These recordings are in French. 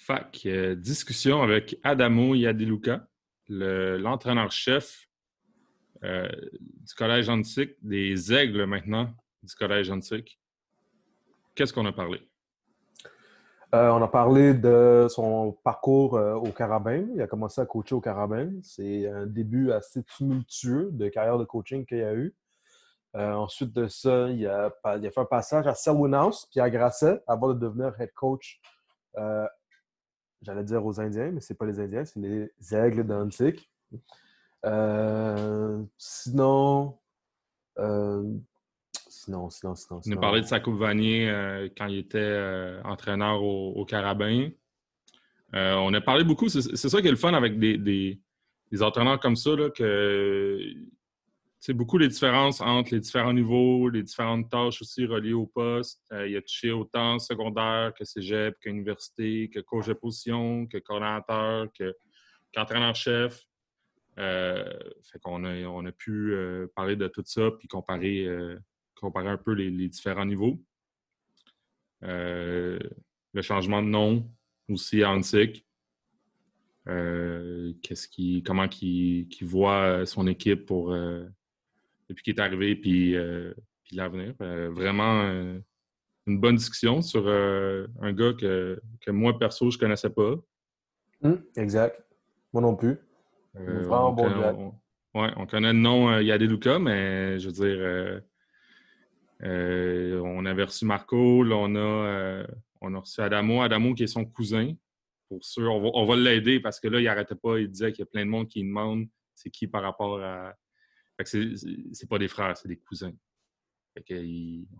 Fac, euh, discussion avec Adamo Yadiluka, l'entraîneur-chef euh, du Collège Antique, des Aigles maintenant du Collège Antique. Qu'est-ce qu'on a parlé? Euh, on a parlé de son parcours au Carabin. Il a commencé à coacher au Carabin. C'est un début assez tumultueux de carrière de coaching qu'il a eu. ensuite de ça, il a, fait un passage à Selwyn House puis à Grasset avant de devenir head coach j'allais dire aux Indiens, mais ce n'est pas les Indiens, c'est les aigles d'Antique. Euh, sinon, euh, sinon, sinon, sinon, On a parlé de Sakou Vanier euh, quand il était entraîneur au, Carabin. on a parlé beaucoup, c'est ça qui est le fun avec des, des, des entraîneurs comme ça, là, que c'est beaucoup les différences entre les différents niveaux, les différentes tâches aussi reliées au poste. Euh, il a touché autant secondaire que cégep, qu'université, que coach de position, que coordinateur, qu'entraîneur-chef. Euh, fait qu'on a, on a pu euh, parler de tout ça puis comparer, comparer un peu les, différents niveaux. le changement de nom aussi à Antique. qu'est-ce qui, comment il, voit son équipe pour depuis qu'il est arrivé, puis, euh, puis l'avenir. Euh, vraiment euh, une bonne discussion sur un gars que, moi, perso, je ne connaissais pas. Hum, exact. Moi non plus. vraiment bon gars. On, on connaît le nom Yadeluka, mais je veux dire, on avait reçu Marco, là, on, a, on a reçu Adamo, Adamo qui est son cousin. Pour sûr, on va, on va l'aider parce que là, il n'arrêtait pas, il disait qu'il y a plein de monde qui demande c'est qui par rapport à, c'est pas des frères, c'est des cousins.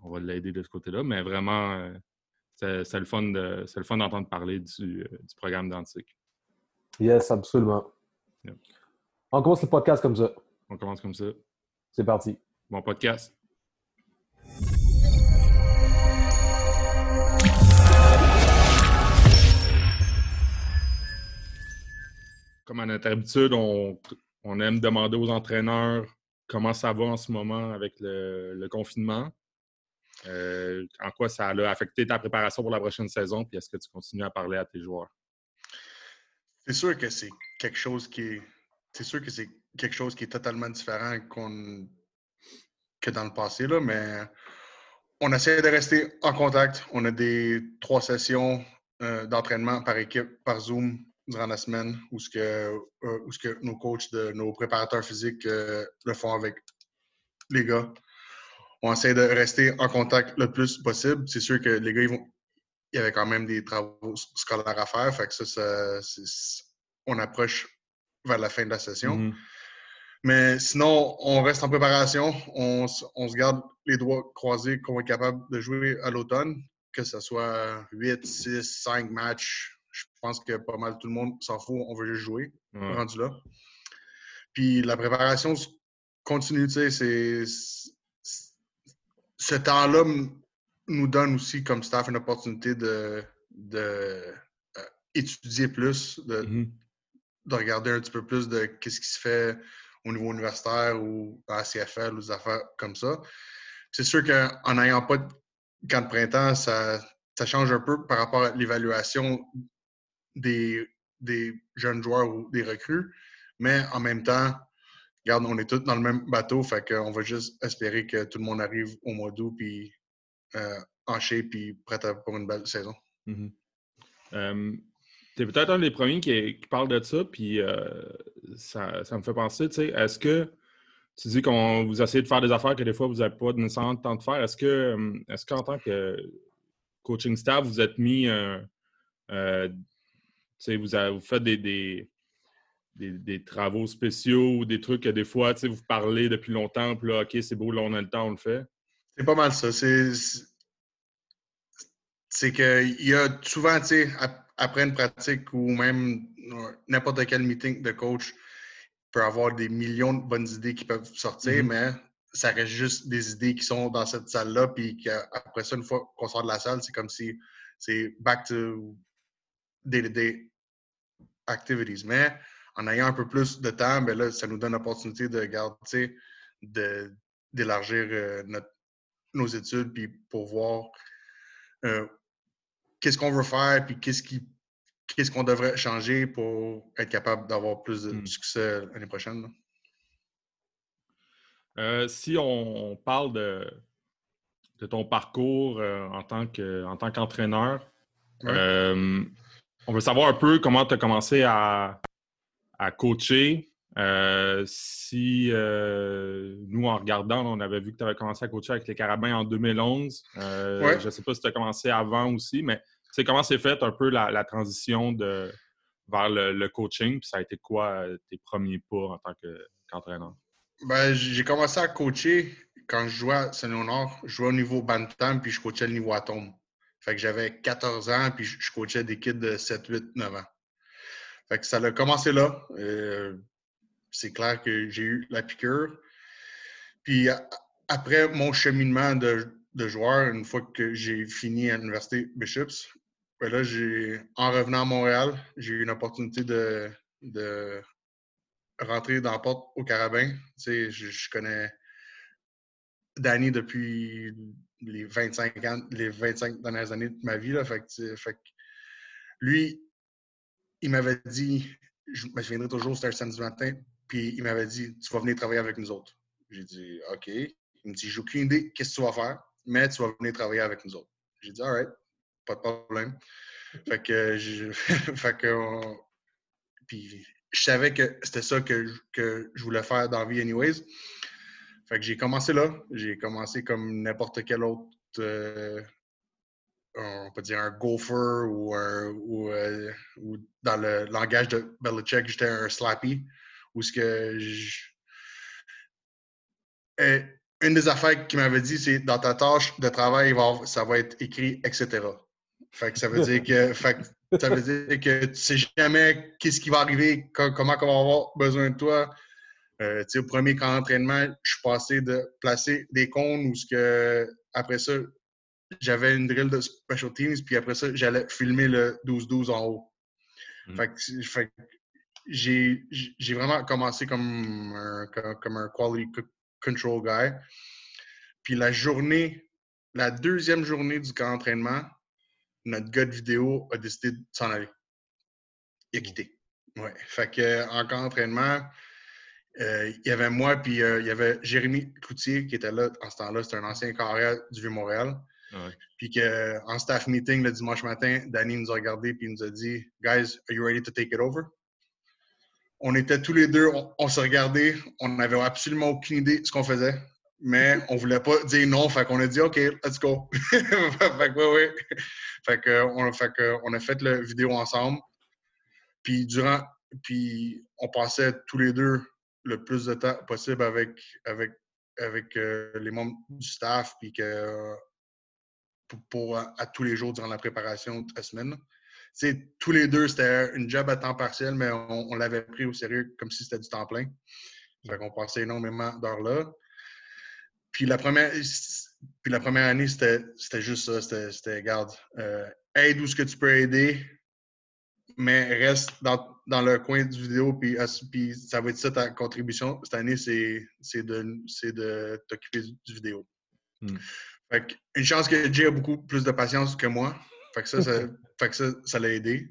on va l'aider de ce côté-là, mais vraiment, euh, c'est le fun d'entendre parler du, euh, programme d'Antique. Yes, absolument. On commence le podcast comme ça. On commence comme ça. C'est parti. Bon podcast. Comme à notre habitude, on aime demander aux entraîneurs comment ça va en ce moment avec le, confinement? Euh, en quoi ça a affecté ta préparation pour la prochaine saison? Puis est-ce que tu continues à parler à tes joueurs? C'est sûr que c'est quelque chose qui est. C'est sûr que c'est quelque chose qui est totalement différent que dans le passé, là, mais on essaie de rester en contact. On a des trois sessions euh, d'entraînement par équipe, par Zoom, durant la semaine où ce que, euh, ce que nos coachs, de, nos préparateurs physiques euh, le font avec les gars. On essaie de rester en contact le plus possible. C'est sûr que les gars, ils vont, il y avait quand même des travaux scolaires à faire. Fait que ça, ça on approche vers la fin de la session. Mm-hmm. Mais sinon, on reste en préparation. On, on se garde les doigts croisés qu'on être capable de jouer à l'automne, que ce soit 8, 6, 5 matchs je pense que pas mal tout le monde s'en fout, on veut juste jouer, rendu là. Puis la préparation continue, tu sais, c'est. Ce temps-là nous donne aussi, comme staff, une opportunité de, de euh, étudier plus, de, mm-hmm. de, regarder un petit peu plus de qu'est-ce qui se fait au niveau universitaire ou à CFL ou des affaires comme ça. C'est sûr qu'en n'ayant pas de camp de printemps, ça, ça change un peu par rapport à l'évaluation des, des jeunes joueurs ou des recrues. Mais en même temps, regarde, on est tous dans le même bateau, fait qu'on va juste espérer que tout le monde arrive au mois d'août, puis euh, en shape, puis prêt pour une belle saison. Mm-hmm. tu es peut-être un des premiers qui, parle de ça, puis euh, ça, ça, me fait penser, tu sais, est-ce que tu dis qu'on vous essayez de faire des affaires que des fois vous n'avez pas nécessairement le temps de faire. Est-ce que est-ce qu'en tant que coaching staff, vous êtes mis euh, vous, avez, vous faites des, des, des, travaux spéciaux ou des trucs que des fois, vous parlez depuis longtemps, puis là, OK, c'est beau, là, on a le temps, on le fait. C'est pas mal ça. C'est, qu'il y a souvent, tu sais, après une pratique ou même n'importe quel meeting de coach, peut avoir des millions de bonnes idées qui peuvent sortir, mm-hmm. mais ça reste juste des idées qui sont dans cette salle-là, puis qu'après ça, une fois qu'on sort de la salle, c'est comme si c'est back to day-to-day activities. Mais en ayant un peu plus de temps, ben là, ça nous donne l'opportunité de garder, d'élargir euh, nos études, puis pour voir euh, qu'est-ce qu'on veut faire, puis qu'est-ce qui qu'est-ce qu'on devrait changer pour être capable d'avoir plus de Hmm. succès l'année prochaine. là. Euh, si on parle de, de ton parcours euh, en tant que- en tant qu'entraîneur, Ouais. euh, on veut savoir un peu comment tu as commencé à, à coacher. Euh, si euh, nous, en regardant, on avait vu que tu avais commencé à coacher avec les Carabins en 2011. Euh, Ouais. Je ne sais pas si tu as commencé avant aussi, mais tu sais, comment s'est faite un peu la, la transition de, vers le, le coaching? Puis ça a été quoi tes premiers pas en tant que- qu'entraîneur? Ben, j'ai commencé à coacher quand je jouais à Saint-Léonard. Je jouais au niveau Bantam, puis je coachais le niveau Atome. Fait que j'avais 14 ans, puis je, coachais des kids de 7, 8, 9 ans. Fait que ça a commencé là. Euh, c'est clair que j'ai eu la piqûre. Puis après mon cheminement de, joueur, une fois que j'ai fini à l'Université Bishops, ben là, en revenant à Montréal, j'ai eu une opportunité de, de rentrer dans la porte au Carabin. Tu sais, je, je connais Danny depuis les 25 ans, les 25 dernières années de ma vie. Là, fait que, fait que lui, il m'avait dit, je me souviendrai toujours, c'était un samedi matin, puis il m'avait dit, tu vas venir travailler avec nous autres. J'ai dit, OK. Il me dit, j'ai aucune idée qu'est-ce que tu vas faire, mais tu vas venir travailler avec nous autres. J'ai dit, all right, pas de problème. Fait que, je, fait que, puis je savais que c'était ça que, que je voulais faire dans la vie anyways. Fait que j'ai commencé là. J'ai commencé comme n'importe quel autre, euh, on peut dire un gopher ou, un- ou, euh, ou dans le langage de Belichick, j'étais un slappy. Où ce que. Euh, une des affaires qu'il m'avait dit, c'est dans ta tâche de travail, ça va être écrit, etc. Fait que ça veut dire que, fait que ça veut dire que tu sais jamais qu'est-ce qui va arriver, co- comment on va avoir besoin de toi. Euh, au premier camp d'entraînement, je suis passé de placer des cônes où ce que, après ça, j'avais une drill de special teams, puis après ça, j'allais filmer le 12-12 en haut. Mm. Fait que, fait j'ai j'ai vraiment commencé comme un, comme un quality co- control guy. Puis la journée, la deuxième journée du camp d'entraînement, notre gars de vidéo a décidé de s'en aller. Il a quitté. Ouais. Fait que en camp d'entraînement, euh, il y avait moi, puis euh, il y avait Jérémy Cloutier qui était là en ce temps-là. C'était un ancien carrière du Vieux-Montréal. Ouais. Puis qu'en staff meeting le dimanche matin, Danny nous a regardé puis il nous a dit Guys, are you ready to take it over? On était tous les deux, on, on se regardait, on n'avait absolument aucune idée de ce qu'on faisait, mais on voulait pas dire non, fait qu'on a dit OK, let's go. fait que ouais, ouais. Fait que on, fait que on a fait la vidéo ensemble. Puis durant, puis on passait tous les deux le plus de temps possible avec, avec, avec euh, les membres du staff, puis que pour, pour, à, à tous les jours durant la préparation de la semaine. Tu sais, tous les deux, c'était une job à temps partiel, mais on, l'avait pris au sérieux comme si c'était du temps plein. Fait qu'on passait énormément d'heures là. Puis la première, puis la première année, c'était juste ça. C'était, garde, euh, aide où ce que tu peux aider, mais reste dans, dans le coin du vidéo, puis, as- puis ça va être ça ta contribution. Cette année, c'est, c'est de, c'est de t'occuper du, du vidéo. Hmm. Fait que, une chance que Jay a beaucoup plus de patience que moi. Fait que ça, ça, fait que ça, ça l'a aidé.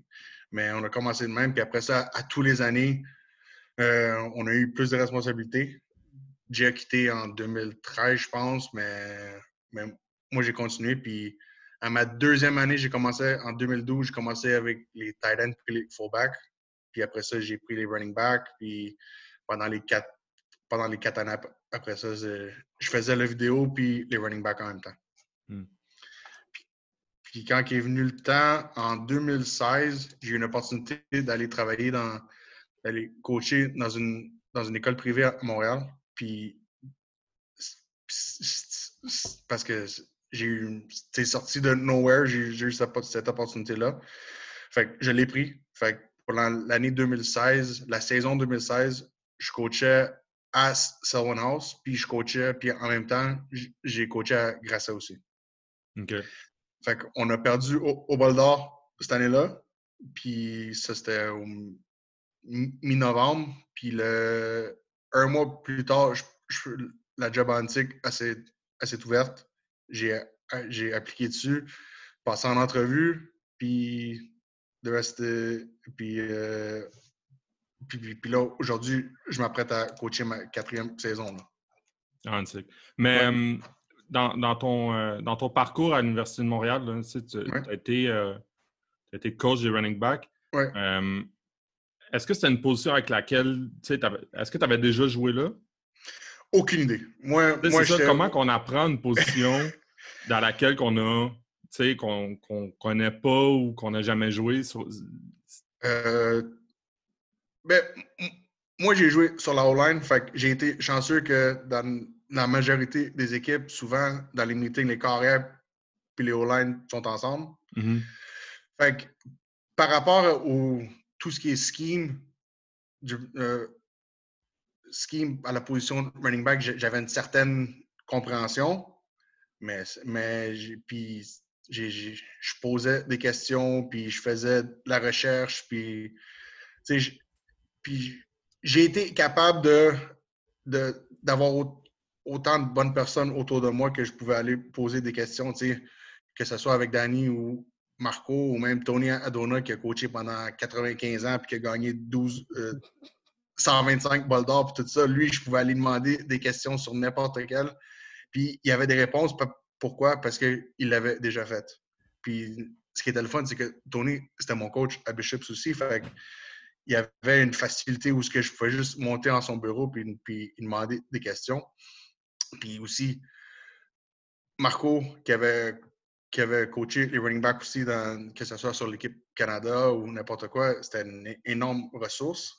Mais on a commencé de même. Puis après ça, à tous les années, euh, on a eu plus de responsabilités. Jay a quitté en 2013, je pense, mais, mais moi, j'ai continué. Puis à ma deuxième année, j'ai commencé en 2012, j'ai commencé avec les tight ends puis les fullbacks. Puis après ça, j'ai pris les running backs. Puis pendant les quatre, pendant les quatre années ap- après ça, je faisais la vidéo puis les running backs en même temps. Hmm. Puis, puis quand il est venu le temps, en 2016, j'ai eu une opportunité d'aller travailler dans, d'aller coacher dans une, dans une école privée à Montréal. Puis parce que j'ai eu, c'est sorti de nowhere, j'ai eu cette, cette opportunité-là. Fait que je l'ai pris. Fait que pendant l'année 2016, la saison 2016, je coachais à Selwyn House, puis je coachais, puis en même temps, j'ai coaché à Grassa aussi. OK. Fait qu'on a perdu au, au bol d'or cette année-là, puis ça c'était au mi- mi-novembre, puis le un mois plus tard, je- je- la job antique elle s'est ouverte. J'ai j'ai appliqué dessus, passé en entrevue, puis de rester. Puis, euh, puis, puis- puis là, aujourd'hui, je m'apprête à coacher ma quatrième saison. là. Ah, Mais Ouais. euh, dans, dans ton, euh, dans ton parcours à l'Université de Montréal, là, tu sais, tu Ouais. as, été, euh, t'as été coach des running back. Ouais. Euh, est-ce que c'était une position avec laquelle, tu sais, est-ce que tu avais déjà joué là? Aucune idée. Moi, moi ça, comment qu'on apprend une position dans laquelle qu'on a, tu sais, qu'on connaît pas ou qu'on n'a jamais joué? sur- Euh, ben, moi, j'ai joué sur la O-line. Fait que j'ai été chanceux que dans la majorité des équipes, souvent, dans les meetings, les carrières puis les O-line sont ensemble. Mhm. Fait que par rapport au tout ce qui est scheme, du, euh, scheme à la position de running back, j'avais une certaine compréhension, mais, mais puis je posais des questions, puis je faisais de la recherche, puis, j'ai été capable de d'avoir au- autant de bonnes personnes autour de moi que je pouvais aller poser des questions, que ce soit avec Danny ou Marco ou même Tony Adona qui a coaché pendant 95 ans puis qui a gagné 12, euh, 125 balles d'or puis tout ça. Lui, je pouvais aller demander des questions sur n'importe quel. Puis il y avait des réponses. Pourquoi? Parce qu'il l'avait déjà fait. Puis ce qui était le fun, c'est que Tony, c'était mon coach à Bishops aussi. Il y avait une facilité où je pouvais juste monter en son bureau puis, puis demander des questions. Puis aussi, Marco, qui avait, qui avait coaché les running backs aussi, que ce soit sur l'équipe Canada ou n'importe quoi, c'était une énorme ressource.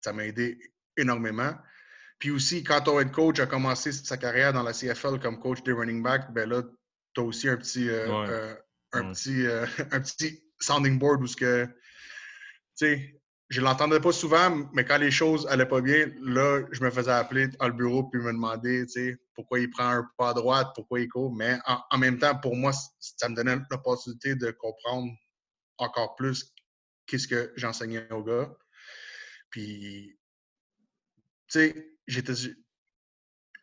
Ça m'a aidé énormément. Puis aussi, quand ton head coach a commencé sa carrière dans la CFL comme coach des running backs, ben là, tu as aussi un petit, euh, Ouais. euh, un, Ouais. petit, euh, un petit sounding board où ce que, tu sais, je l'entendais pas souvent, mais quand les choses allaient pas bien, là, je me faisais appeler le bureau puis me demander, tu sais, pourquoi il prend un pas à droite, pourquoi il court. Mais en, en même temps, pour moi, ça me donnait l'opportunité de comprendre encore plus qu'est-ce que j'enseignais aux gars. Puis, tu sais, j'étais,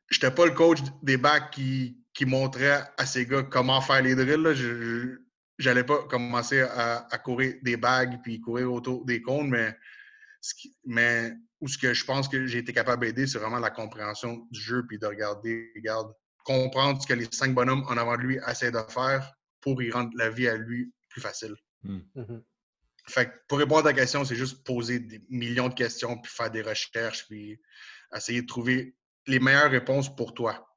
j'étais pas le coach des backs qui, qui montrait à ces gars comment faire les drills. Là. Je, j'allais pas commencer à, à courir des bagues puis courir autour des cônes, mais, ce qui- mais où ce que je pense que j'ai été capable d'aider, c'est vraiment la compréhension du jeu puis de regarder, regarde, comprendre ce que les cinq bonhommes en avant de lui essaient de faire pour y rendre la vie à lui plus facile. Mhm. Fait que pour répondre à ta question, c'est juste poser des millions de questions, puis faire des recherches, puis essayer de trouver les meilleures réponses pour toi.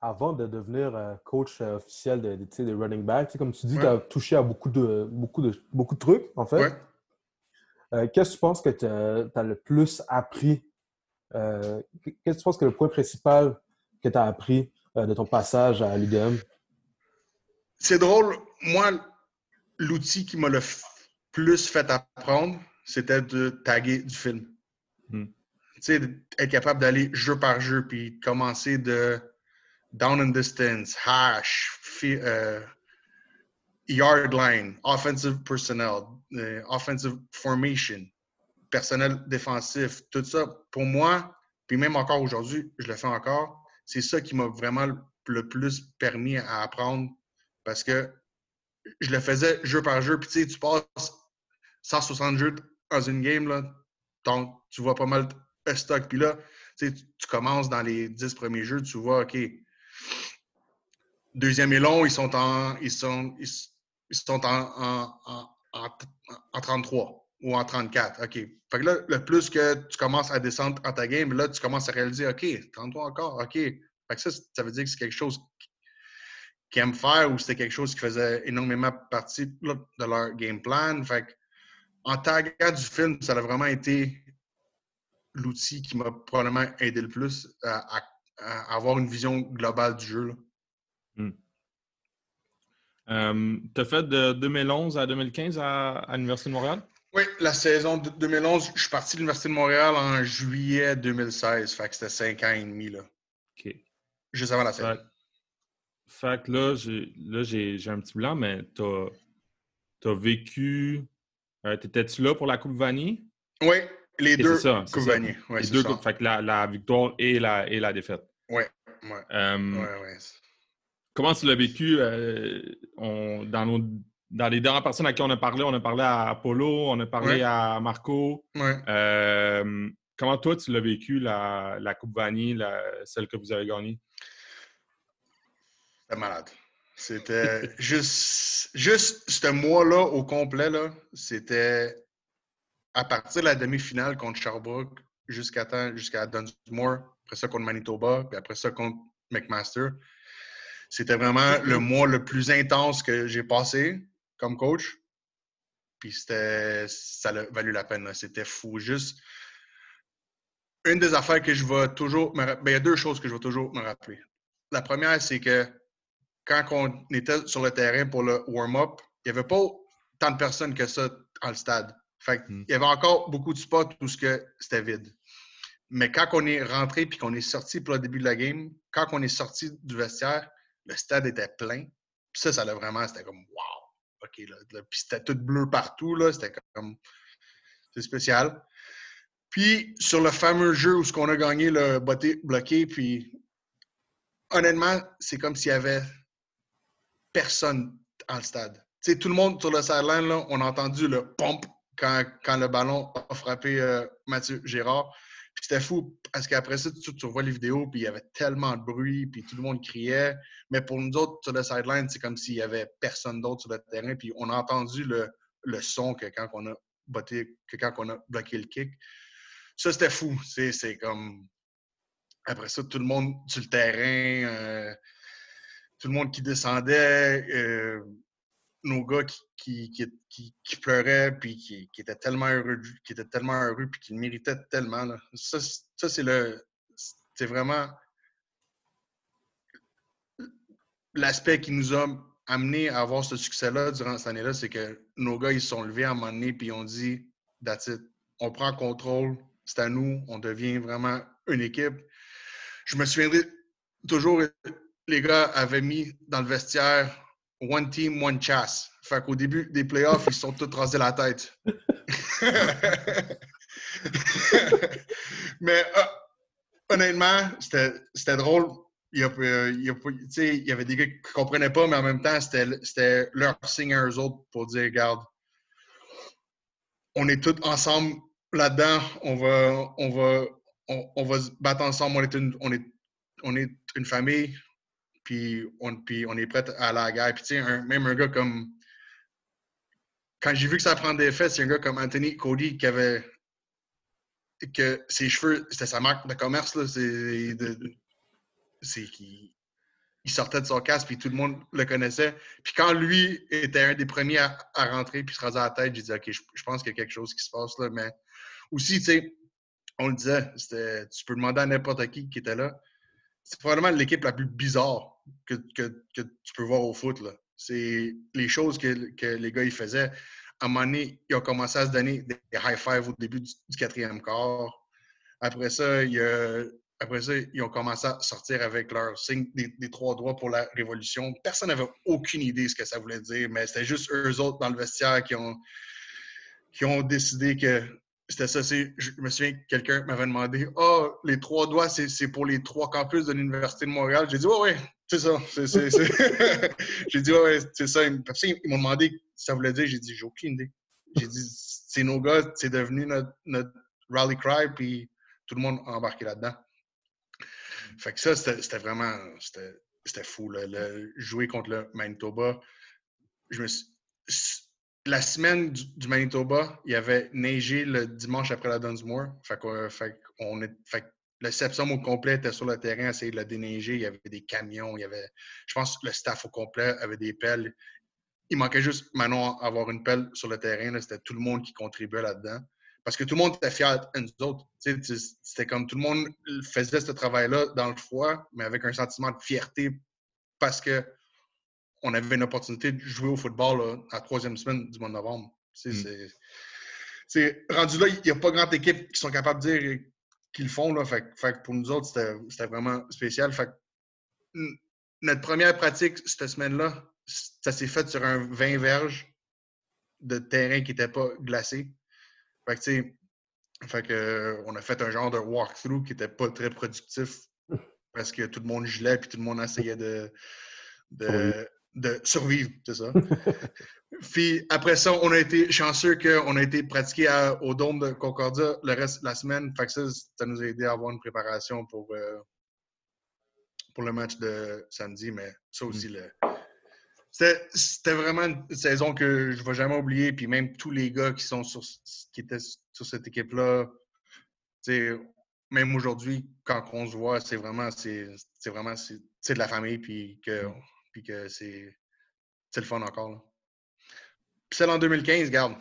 Avant de devenir euh, coach euh, officiel de, de, tu sais, des running sais, comme tu dis, Ouais. tu as touché à beaucoup de, beaucoup, de, beaucoup de trucs, en fait. Ouais. Euh, Qu'est-ce que tu penses que tu as, le plus appris? Euh, Qu'est-ce que tu penses que le point principal que tu as appris euh, de ton passage à l'UDM? C'est drôle, moi, l'outil qui m'a le plus fait apprendre, c'était de taguer du film. Hmm. Sais, être capable d'aller jeu par jeu, puis commencer de down and distance, hash, euh, yard line, offensive personnel, euh, offensive formation, personnel défensif, tout ça, pour moi, puis même encore aujourd'hui, je le fais encore, c'est ça qui m'a vraiment le- plus permis à apprendre parce que je le faisais jeu par jeu. Puis tu sais, tu passes 160 jeux dans une game, là, donc tu vois pas mal stock. Puis là, tu tu commences dans les 10 premiers jeux, tu vois, OK, deuxième et long, ils sont en, ils sont, ils, sont en, en, en, en, en 33 ou en 34. OK. Fait que là, le plus que tu commences à descendre en ta game, là, tu commences à réaliser, OK, 33 encore, OK. Fait que ça, ça veut dire que c'est quelque chose qu'ils aiment faire ou c'était quelque chose qui faisait énormément partie de leur game plan. Fait que, en taguant du film, ça a vraiment été l'outil qui m'a probablement aidé le plus à, à- à avoir une vision globale du jeu. là. tu as fait de 2011 à 2015 à, à l'Université de Montréal? Oui, la saison de 2011, je suis parti de l'Université de Montréal en juillet 2016. Fait que c'était cinq ans et demi, là, OK. juste avant la saison. Fait, fait que là, j'ai là, j'ai j'ai un petit blanc, mais t'as as vécu. euh, T'étais-tu là pour la Coupe Vanier? Oui, les deux ça. Vanier. Ouais, Les deux. Fait que la, la victoire et la, et la défaite. Ouais, ouais, Euh, ouais, comment tu l'as vécu dans, nos, dans les dernières personnes à qui on a parlé? On a parlé à Apollo, on a parlé à Marco. comment toi, tu l'as vécu, la, la Coupe Vanille, celle que vous avez gagnée? C'était malade. C'était juste, juste ce mois-là au complet, là, c'était à partir de la demi-finale contre Sherbrooke jusqu'à jusqu'à Dunsmore, après ça contre Manitoba, puis après ça contre McMaster. C'était vraiment le mois le plus intense que j'ai passé comme coach. Puis c'était, ça a valu la peine. C'était fou. Juste une des affaires que je vais toujours me rappeler, ben, il y a deux choses que je vais toujours me rappeler. La première, c'est que quand on était sur le terrain pour le warm-up, il n'y avait pas tant de personnes que ça dans le stade. Fait. Il y avait encore beaucoup de spots où c'était vide. Mais quand on est rentré puis qu'on est sorti pour le début de la game, quand on est sorti du vestiaire, le stade était plein. Puis ça, ça l'a vraiment, c'était comme wow! OK, là, puis c'était tout bleu partout, là. C'était comme. C'est spécial. Puis sur le fameux jeu où ce qu'on a gagné le botté bloqué, puis honnêtement, c'est comme s'il y avait personne dans le stade. sais, tout le monde sur le sideline, là, on a entendu le pompe quand, le ballon a frappé euh, Mathieu Gérard. C'était fou parce qu'après ça, tu, revois les vidéos, puis il y avait tellement de bruit, puis tout le monde criait. Mais pour nous autres, sur le sideline, c'est comme s'il y avait personne d'autre sur le terrain, puis on a entendu le, le son que quand on a botté, que quand on a bloqué le kick. Ça, c'était fou. C'est comme. Après ça, tout le monde sur le terrain. Euh, tout le monde qui descendait, euh, nos gars qui, qui, qui, pleuraient, puis qui, étaient tellement heureux, qui tellement heureux, puis qui le méritaient tellement. Là. Ça, ça c'est le. C'est vraiment l'aspect qui nous a amené à avoir ce succès-là durant cette année-là, c'est que nos gars, ils se sont levés à un moment donné, puis ils ont dit That's. On prend contrôle, c'est à nous, on devient vraiment une équipe. Je me souviendrai toujours les gars avaient mis dans le vestiaire One Team, One Chasse. Fait qu'au début des playoffs, ils sont tous rasés la tête. Mais euh, honnêtement, c'était drôle. Il y, a, il, y a, il y, avait des gars qui ne comprenaient pas, mais en même temps, c'était leur signe à eux autres pour dire regarde, on est tous ensemble là-dedans, on va, on, va, on, va se battre ensemble, on est on est, on est une famille, puis on, on est prêt à la guerre. Puis, tu sais, même un gars comme. Quand j'ai vu que ça prend des effets, c'est un gars comme Anthony Cody qui avait. que ses cheveux, c'était sa marque de commerce, là. C'est. qu'il il sortait de son casque, puis tout le monde le connaissait. Puis quand lui était un des premiers à, rentrer, puis se raser la tête, j'ai dit, OK, je, pense qu'il y a quelque chose qui se passe là. Mais aussi, tu sais, on le disait, tu peux demander à n'importe qui qui était là. C'est probablement l'équipe la plus bizarre que, tu peux voir au foot. C'est les choses que, les gars ils faisaient. À un moment donné, ils ont commencé à se donner des high five au début du, quatrième quart. Après ça, après ça, ils ont commencé à sortir avec leur signe des, trois doigts pour la révolution. Personne n'avait aucune idée de ce que ça voulait dire, mais c'était juste eux autres dans le vestiaire qui ont, qui ont décidé que c'était ça. Je me souviens que quelqu'un m'avait demandé Ah, oh, les trois doigts, c'est pour les trois campus de l'Université de Montréal. J'ai dit Ouais, ouais, c'est ça. j'ai dit Ouais, ouais, c'est ça. Ils, m'ont demandé si ça voulait dire. J'ai dit J'ai aucune idée. J'ai dit C'est nos gars, c'est devenu notre, notre, rally cry, puis tout le monde a embarqué là-dedans. Fait que ça, c'était vraiment. C'était fou. Le, jouer contre le Manitoba, je me suis la semaine du, Manitoba, il y avait neigé le dimanche après la Dunsmore. Fait qu'on, fait le Sepsum au complet était sur le terrain à essayer de la déneiger. Il y avait des camions, il y avait, je pense que le staff au complet avait des pelles. Il manquait juste Manon avoir une pelle sur le terrain. C'était tout le monde qui contribuait là-dedans. Parce que tout le monde était fier de nous autres. C'était comme tout le monde faisait ce travail-là dans le froid, mais avec un sentiment de fierté parce que on avait une opportunité de jouer au football là, à la troisième semaine du mois de novembre. Mm. C'est rendu là, il n'y a pas grande équipe qui sont capables de dire qu'ils le font. Là, fait, pour nous autres, c'était vraiment spécial. Fait, notre première pratique cette semaine-là, ça s'est fait sur un 20 verges de terrain qui n'était pas glacé. Fait fait que, on a fait un genre de walkthrough qui n'était pas très productif parce que tout le monde gelait et tout le monde essayait de, de, de survivre, c'est ça. Puis après ça, on a été chanceux qu'on a été pratiqué au Dôme de Concordia le reste de la semaine. Fait que ça, ça nous a aidé à avoir une préparation pour, euh, pour le match de samedi. Mais ça Mm. aussi, le... c'était vraiment une saison que je ne vais jamais oublier. Puis même tous les gars qui, sont sur, qui étaient sur cette équipe-là, même aujourd'hui, quand on se voit, c'est vraiment, c'est vraiment c'est de la famille. Puis que, que c'est le fun encore. Puis celle en 2015, garde.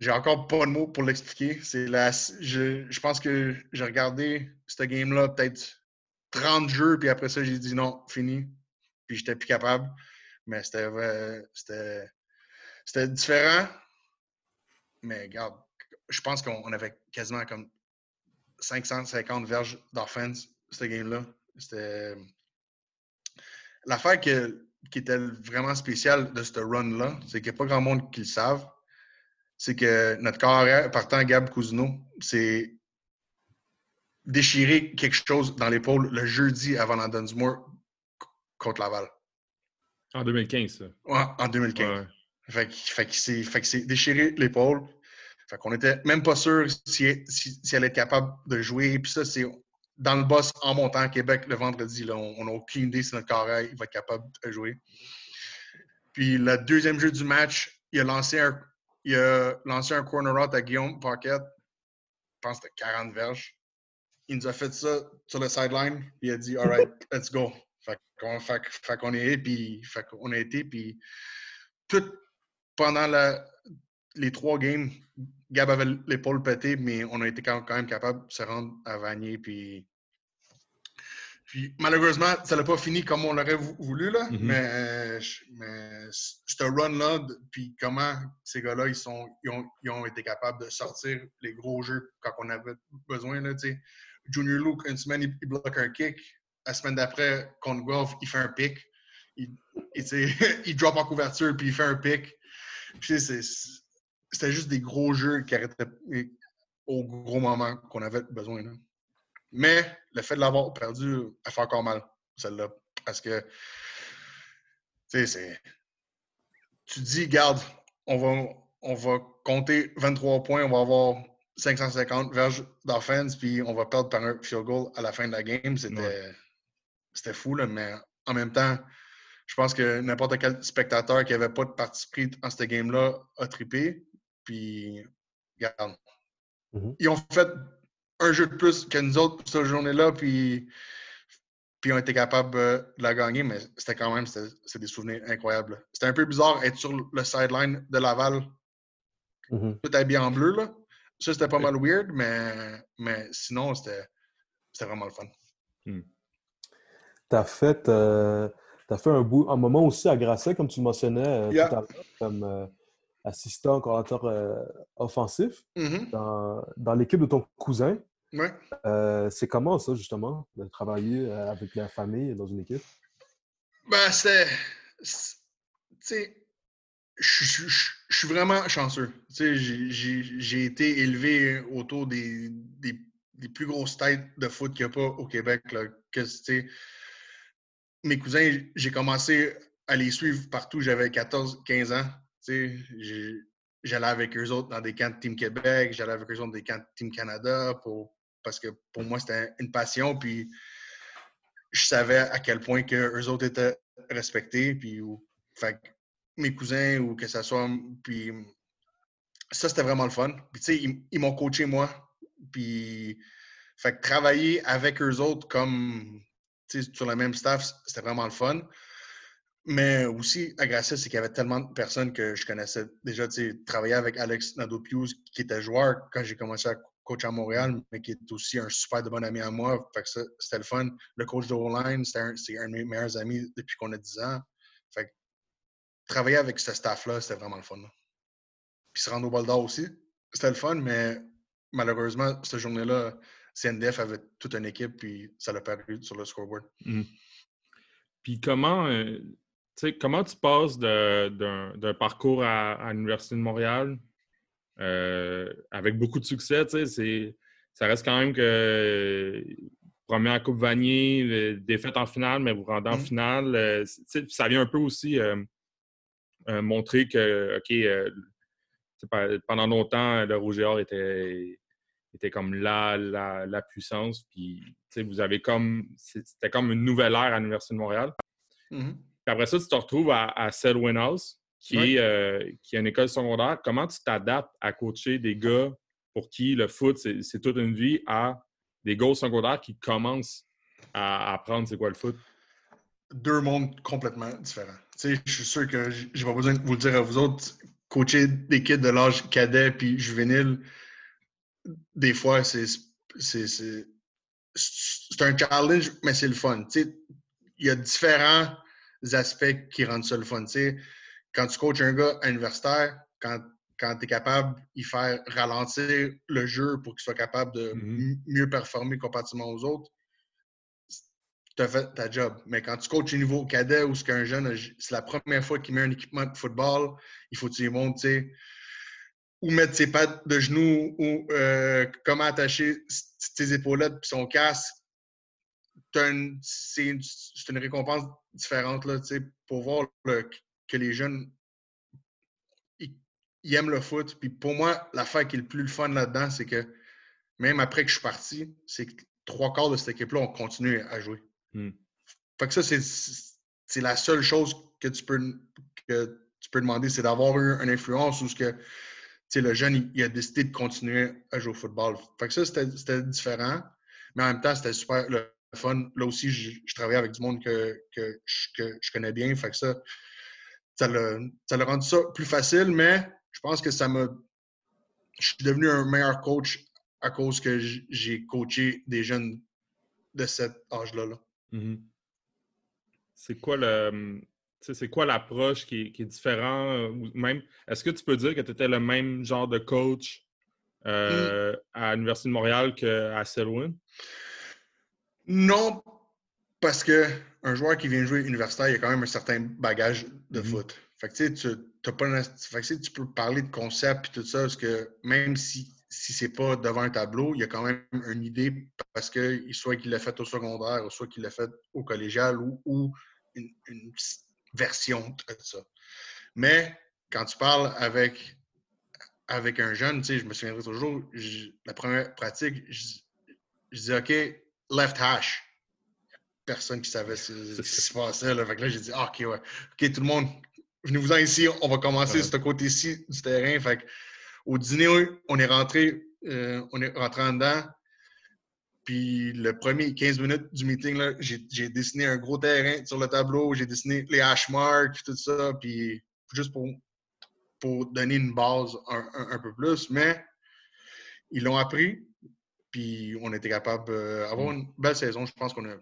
J'ai encore pas de mots pour l'expliquer. C'est la, je, je pense que j'ai regardé ce game-là peut-être 30 jeux, puis après ça, j'ai dit non, fini. Puis j'étais plus capable. Mais c'était vrai- c'était c'était différent. Mais regarde, je pense qu'on avait quasiment comme 550 verges d'offense, ce game-là. C'était. L'affaire qui était vraiment spéciale de ce run-là, c'est qu'il n'y a pas grand monde qui le savent. C'est que notre carrière, partant Gab Cousineau, c'est déchirer quelque chose dans l'épaule le jeudi avant la Dunsmore contre Laval. En 2015, ça. Ouais, en 2015. Ouais. Fait, que c'est déchiré l'épaule. Fait qu'on était même pas sûr si, si, si elle est capable de jouer. Puis ça, c'est dans le boss en montant à Québec le vendredi. Là, on n'a aucune idée si notre carré il va être capable de jouer. Puis le deuxième jeu du match, il a lancé un, il a lancé un corner out à Guillaume Pocket. Je pense que c'était 40 verges. Il nous a fait ça sur le sideline. Puis il a dit All right, let's go. Fait qu'on fait, fait qu'on est, puis fait qu'on a été, puis tout pendant la- les trois games, Gab avait l'épaule pétée, mais on a été quand même capable de se rendre à Vanier. Puis, puis malheureusement, ça n'a pas fini comme on l'aurait vou- voulu, là, Mhm. mais, euh, mais ce run-là, puis comment ces gars-là, ils, sont, ils, ont, ils ont été capables de sortir les gros jeux quand on avait besoin. Là, tu sais. Junior Luke, une semaine, il, bloque un kick. La semaine d'après, contre Golf, il fait un pick. Il, drop en couverture, puis il fait un pick. Puis, c'est- c'est- c'était juste des gros jeux qui arrêtaient au gros moment qu'on avait besoin. là. Mais le fait de l'avoir perdu, elle fait encore mal, celle-là. Parce que, tu sais, c'est. Tu te dis, garde, on va, on va compter 23 points, on va avoir 550 verges d'offense, puis on va perdre par un field goal à la fin de la game. C'était fou, là, mais en même temps, je pense que n'importe quel spectateur qui n'avait pas de parti pris dans cette game-là a trippé. Puis, regarde, Mhm. ils ont fait un jeu de plus que nous autres cette journée-là, puis, puis ont été capables euh, de la gagner, mais c'était quand même c'est des souvenirs incroyables. C'était un peu bizarre être sur le sideline de Laval, Mhm. tout habillé en bleu. Là. Ça, c'était pas mal weird, mais, mais sinon, c'était c'était vraiment le fun. Tu as fait, euh, t'as fait un, bout, un moment aussi à Grasset, comme tu le mentionnais euh, Yeah. tout à l'heure, comme euh, assistant coordinateur euh, offensif Mhm. dans, dans l'équipe de ton cousin. Ouais. Euh, c'est comment ça, justement, de travailler euh, avec la famille dans une équipe? Ben, c'est. c'est- Tu sais, je suis vraiment chanceux. Tu sais, j'ai- été élevé autour des, des, des plus grosses têtes de foot qu'il n'y a pas au Québec. Là, que, mes cousins, j'ai commencé à les suivre partout. J'avais 14-15 ans. J'allais avec eux autres dans des camps de Team Québec, j'allais avec eux autres dans des camps de Team Canada pour, parce que pour moi, c'était une passion. Puis je savais à quel point que eux autres étaient respectés. Puis, fait mes cousins ou que ce soit. Puis ça, c'était vraiment le fun. Puis tu sais, ils, m'ont coaché moi. Puis fait travailler avec eux autres comme sur le même staff, c'était vraiment le fun. Mais aussi, à Grasset, c'est qu'il y avait tellement de personnes que je connaissais déjà. Tu sais, travailler avec Alex Nadeau-Pius, qui était joueur quand j'ai commencé à coacher à Montréal, mais qui est aussi un super de bon ami à moi. Fait que ça, c'était le fun. Le coach de O-line, c'était un, c'est un de mes meilleurs amis depuis qu'on a 10 ans. Fait que travailler avec ce staff-là, c'était vraiment le fun. Puis se rendre au bol d'or aussi, c'était le fun, mais malheureusement, cette journée-là, CNDF avait toute une équipe, puis ça l'a paru sur le scoreboard. Puis comment, euh, sais, comment tu passes d'un parcours à, à l'Université de Montréal euh, avec beaucoup de succès, ça reste quand même que première Coupe Vanier, défaite en finale, mais vous rendez en Mhm. finale. euh, ça vient un peu aussi euh, euh, montrer que, OK, pendant longtemps, le Rouge et Or était, était comme la, la, la puissance. Puis, tu sais, vous avez comme. C'était comme une nouvelle ère à l'Université de Montréal. Mhm. Puis après ça, tu te retrouves à, à Selwyn House, qui, Oui. est, euh, qui est une école secondaire. Comment tu t'adaptes à coacher des gars pour qui le foot, c'est toute une vie, à des gars au secondaire qui commencent à apprendre c'est quoi le foot? Deux mondes complètement différents. Tu sais, je suis sûr que j'ai pas besoin de vous le dire à vous autres. Coacher des kids de l'âge cadet puis juvénile, des fois, c'est- c'est un challenge, mais c'est le fun. Tu sais, il y a différents aspects qui rendent ça le fun. Quand tu coaches un gars universitaire, quand, quand tu es capable de faire ralentir le jeu pour qu'il soit capable de Mhm. m- mieux performer comparativement aux autres, tu as fait ta job. Mais quand tu coaches au niveau cadet ou ce qu'un jeune, c'est la première fois qu'il met un équipement de football, il faut que tu lui montres, tu sais, où mettre ses pattes de genoux ou euh, comment attacher s- ses épaulettes puis son casque. Une, c'est une récompense différente là, pour voir le- que les jeunes ils, ils aiment le foot. Puis pour moi, l'affaire qui est le plus le fun là-dedans, c'est que même après que je suis parti, c'est que trois quarts de cette équipe-là ont continué à jouer. Hmm. Fait que ça, c'est, la seule chose que tu peux, que tu peux demander, c'est d'avoir eu une influence ou ce que tu sais, le jeune, il, il a décidé de continuer à jouer au football. Fait que ça, c'était, c'était différent. Mais en même temps, c'était super le fun. Là aussi, je, je travaillais avec du monde que, que, je, que je connais bien. Fait que ça, ça l'a, ça rendu ça plus facile, mais je pense que ça m'a. Je suis devenu un meilleur coach à cause que j'ai coaché des jeunes de cet âge-là. là. Mhm. C'est quoi le. sais, C'est quoi l'approche qui, est- qui est différent? ou Même, est-ce que tu peux dire que tu étais le même genre de coach euh, à l'Université de Montréal qu'à Selwyn? Non, parce que un joueur qui vient jouer universitaire, il a quand même un certain bagage de Mhm. foot. Fait que tu pas une- fait que, tu peux parler de concept et tout ça, parce que même si, si c'est pas devant un tableau, il y a quand même une idée parce que soit qu'il l'a fait au secondaire, soit qu'il l'a fait au collégial ou, ou une, version de ça. Mais quand tu parles avec, avec un jeune, je me souviendrai toujours, la première pratique, je, je dis OK, left hash. Personne qui savait ce, ce qui se passait. Là. Fait que là, j'ai dit ah, OK, ouais. OK, tout le monde, venez-vous-en ici, on va commencer Ouais. sur ce côté-ci du terrain. Fait que, au dîner, on est rentré, euh, on est rentré en dedans. Puis le premier 15 minutes du meeting, là, j'ai, j'ai dessiné un gros terrain sur le tableau, j'ai dessiné les hash marks, tout ça, puis juste pour, pour donner une base un, un- un peu plus. Mais ils l'ont appris, puis on était capable d'avoir une belle saison. Je pense qu'on a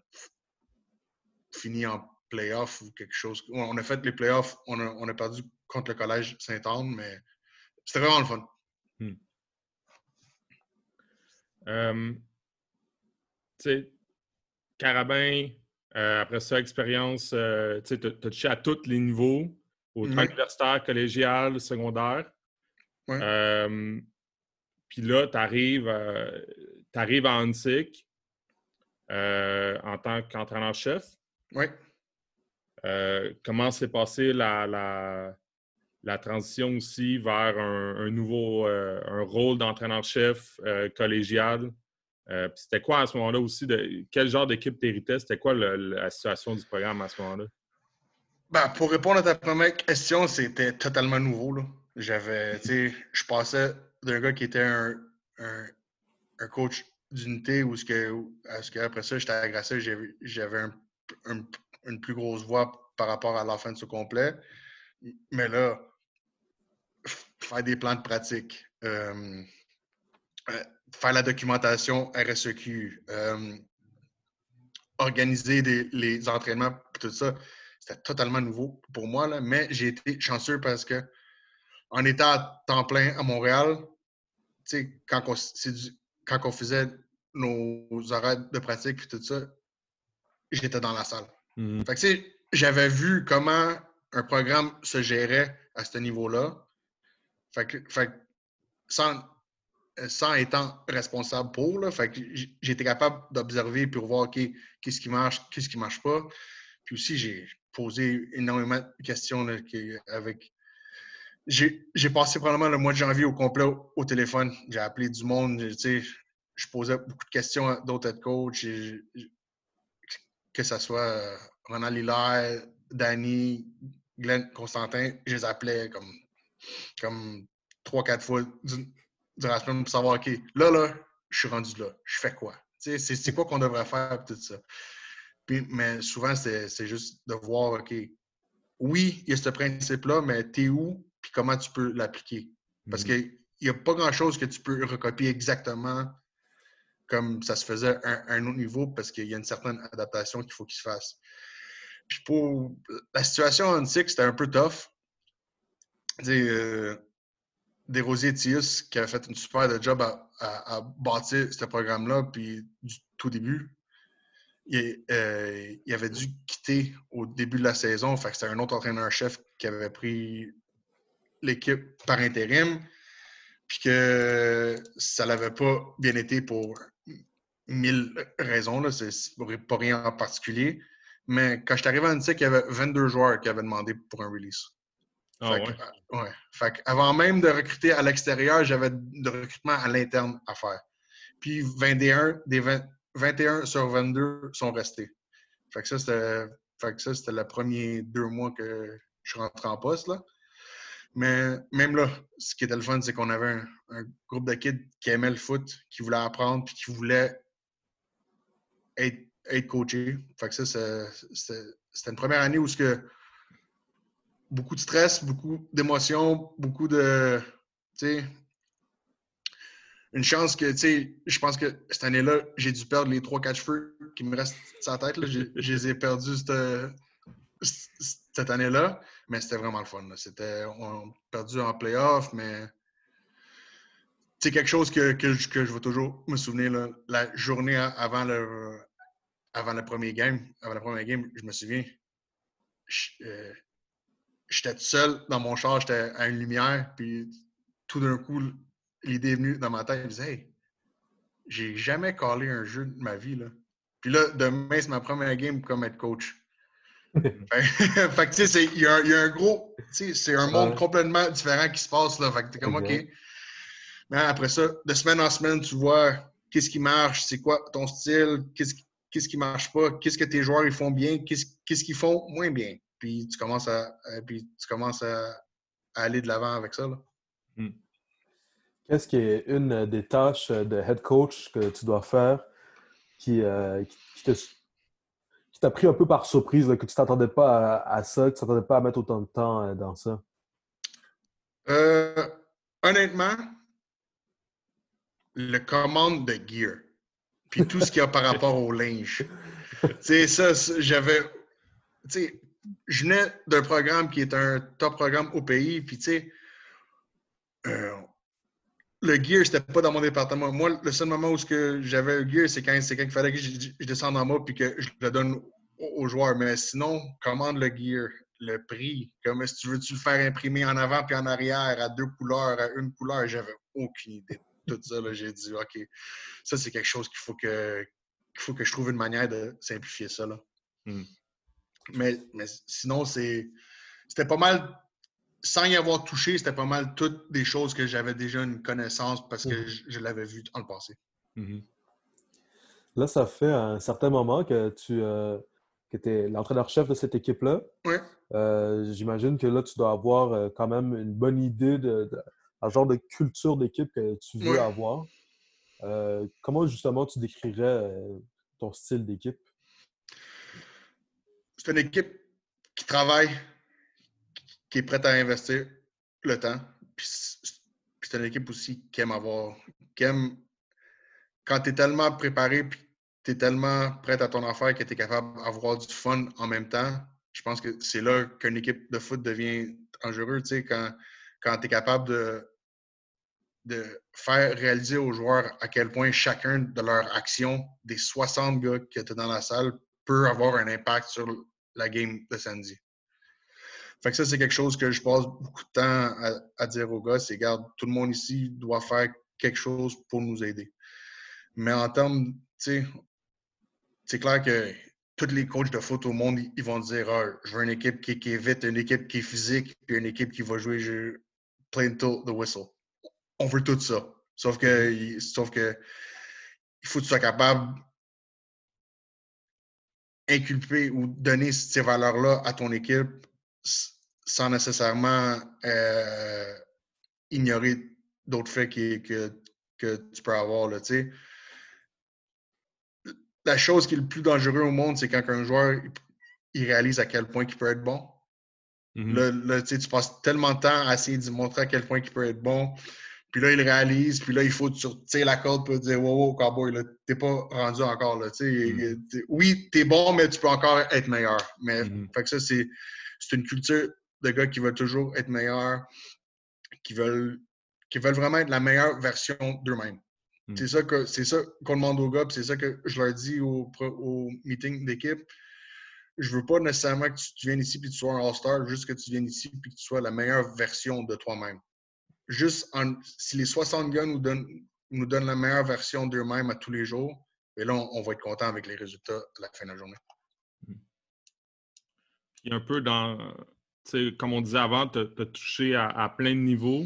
fini en playoff ou quelque chose. On a fait les playoffs, on a, on a perdu contre le collège Saint-Anne, mais c'était vraiment le fun. Euh, tu sais, Carabin, euh, après ça, expérience, euh, tu sais, t'as touché à tous les niveaux, autant Ouais. universitaire, collégial, secondaire. Euh, Puis là, tu arrives, à Hansik euh, en tant qu'entraîneur-chef? Oui. Euh, comment s'est passée la, la, la transition aussi vers un, un nouveau euh, un rôle d'entraîneur-chef collégial? C'était quoi à ce moment-là aussi? De, quel genre d'équipe t'héritais? C'était quoi le- la situation du programme à ce moment-là? Ben, pour répondre à ta première question, c'était totalement nouveau. là. J'avais, tu sais, je passais d'un gars qui était un, un, un coach d'unité où ce que, ce que après ça, j'étais agressé, j'avais j'avais un- un- une plus grosse voix par rapport à l'offense au complet. Mais là, faire des plans de pratique, euh, euh, faire la documentation RSEQ, euh, organiser des- les entraînements, tout ça, c'était totalement nouveau pour moi. Là, mais j'ai été chanceux parce que en étant à temps plein à Montréal, quand, c'est du- quand on faisait nos horaires de pratique et tout ça, j'étais dans la salle. Fait que, tu sais, j'avais vu comment un programme se gérait à ce niveau-là. Fait que, fait que sans, sans étant responsable pour. Là. Fait que j'étais capable d'observer pour voir qu'est-ce qui marche, qu'est-ce qui marche pas. Puis aussi, j'ai posé énormément de questions avec. J'ai passé probablement le mois de janvier au complet au, téléphone. J'ai appelé du monde. Je posais beaucoup de questions à d'autres coachs. Que ce soit euh, Ronald Hilaire, Danny, Glenn Constantin, je les appelais comme, comme trois, quatre fois durant la semaine pour savoir, OK, là, là, je suis rendu là. Je fais quoi? C'est quoi qu'on devrait faire, tout ça? Puis, mais souvent, c'est juste de voir, OK, oui, il y a ce principe-là, mais t'es où, puis comment tu peux l'appliquer? Parce mm-hmm. qu'il n'y a pas grand-chose que tu peux recopier exactement comme ça se faisait à un, autre niveau, parce qu'il y a une certaine adaptation qu'il faut qu'il se fasse. Puis pour la situation en Six, c'était un peu tough. Euh, Desrosiers Tius, qui avait fait une super de job à, bâtir ce programme-là, puis du tout début, euh, il, avait dû quitter au début de la saison. Fait que c'était un autre entraîneur-chef qui avait pris l'équipe par intérim, puis que ça n'avait pas bien été pour mille raisons. Là. C'est pas rien en particulier. Mais quand je suis arrivé à Nice, il y avait 22 joueurs qui avaient demandé pour un release. Ah ouais? Euh, fait avant même de recruter à l'extérieur, j'avais de recrutement à l'interne à faire. Puis 21, des 21 sur 22 sont restés. Fait que ça, c'était, fait que ça, c'était le premier deux mois que je suis rentré en poste. Là. Mais même là, ce qui était le fun, c'est qu'on avait un, groupe de kids qui aimaient le foot, qui voulaient apprendre, puis qui voulaient être, être coachés. Fait que ça, c'était une première année où ce que beaucoup de stress, beaucoup d'émotions, beaucoup de. Une chance que, tu sais, je pense que cette année-là, j'ai dû perdre les trois quatre cheveux qui me restent sur la tête. Je, les ai perdus cette, année-là, mais c'était vraiment le fun. C'était, on a perdu en playoff, mais c'est quelque chose que, que, je, que, je vais toujours me souvenir. La journée avant le, avant le premier game, avant le premier game, je me souviens, euh, j'étais tout seul dans mon char, j'étais à une lumière, puis tout d'un coup, l'idée est venue dans ma tête, je me disais, hey, j'ai jamais collé un jeu de ma vie, là. Puis là, demain, c'est ma première game comme head coach. fait, que, tu sais, il y, a un gros, tu sais, c'est un monde complètement différent qui se passe, là. Fait que t'es comme, OK. Mais après ça, de semaine en semaine, tu vois qu'est-ce qui marche, c'est quoi ton style, qu'est-ce qui, qu'est-ce qui marche pas, qu'est-ce que tes joueurs ils font bien, qu'est-ce qu'ils font moins bien puis tu commences à, puis tu commences à, aller de l'avant avec ça. Hmm. Qu'est-ce qui est une des tâches de head coach que tu dois faire qui, euh, t'a pris un peu par surprise, que tu t'attendais pas à, ça, que tu t'attendais pas à mettre autant de temps euh, dans ça? Euh, honnêtement, le commande de gear, puis tout ce qu'il y a par rapport au linge. Tu sais, ça, j'avais. Tu sais, je venais d'un programme qui est un top programme au pays, puis tu sais, euh, le gear, c'était pas dans mon département. Moi, le seul moment où j'avais le gear, c'est quand, quand il fallait que je, descende en bas puis que je le donne aux joueurs. Mais sinon, commande le gear, le prix. Comme si tu veux tu le faire imprimer en avant puis en arrière à deux couleurs, à une couleur, j'avais aucune idée de tout ça. J'ai dit, OK, ça, c'est quelque chose qu'il faut que, faut que je trouve une manière de simplifier ça. Là. Hmm. Mais, sinon, c'était pas mal, sans y avoir touché, c'était pas mal toutes des choses que j'avais déjà une connaissance parce que mmh. je, l'avais vu dans le passé. Mmh là, ça fait un certain moment que tu euh, es l'entraîneur-chef de cette équipe-là. Oui. Euh, j'imagine que là, tu dois avoir euh, quand même une bonne idée de, de, genre de culture d'équipe que tu veux avoir. comment justement tu décrirais ton style d'équipe? c'est une équipe qui travaille, qui est prête à investir le temps. Puis c'est une équipe aussi qui aime avoir, qui aime, quand tu es tellement préparé, puis tu es tellement prête à ton affaire que tu es capable d'avoir du fun en même temps, je pense que c'est là qu'une équipe de foot devient dangereuse. Tu sais, quand, quand tu es capable de, de faire réaliser aux joueurs à quel point chacun de leurs actions, des 60 gars qui étaient dans la salle, peut avoir un impact sur la game de samedi. Fait que ça, c'est quelque chose que je passe beaucoup de temps à, dire aux gars, c'est, regarde, tout le monde ici doit faire quelque chose pour nous aider. Mais en termes, tu sais, c'est clair que tous les coachs de foot au monde, ils vont dire ah, je veux une équipe qui, est vite, une équipe qui est physique, puis une équipe qui va jouer je, play until the whistle. On veut tout ça. Sauf que, mm-hmm. sauf que il faut que tu sois capable inculper ou donner ces valeurs-là à ton équipe sans nécessairement euh, ignorer d'autres faits que, que tu peux avoir. Là, la chose qui est le plus dangereux au monde, c'est quand un joueur il réalise à quel point il peut être bon. Mm-hmm. là, tu passes tellement de temps à essayer de montrer à quel point il peut être bon. Puis là, il réalise, puis là, il faut tirer la corde pour dire Wow, wow, cowboy, t'es pas rendu encore. Là, mm-hmm. Oui, t'es bon, mais tu peux encore être meilleur. Mais mm-hmm. fait que ça, c'est une culture de gars qui veulent toujours être meilleurs, qui veulent, qui veulent vraiment être la meilleure version d'eux-mêmes. Mm. C'est ça que c'est ça qu'on demande aux gars, c'est ça que je leur dis au, au meeting d'équipe. Je veux pas nécessairement que tu, viennes ici et que tu sois un All-Star, juste que tu viennes ici et que tu sois la meilleure version de toi-même. Juste si les 60 gars nous donnent, nous donnent la meilleure version d'eux-mêmes à tous les jours, et là, on, va être content avec les résultats à la fin de la journée. Il y a un peu dans, comme on disait avant, tu as, touché à, plein de niveaux.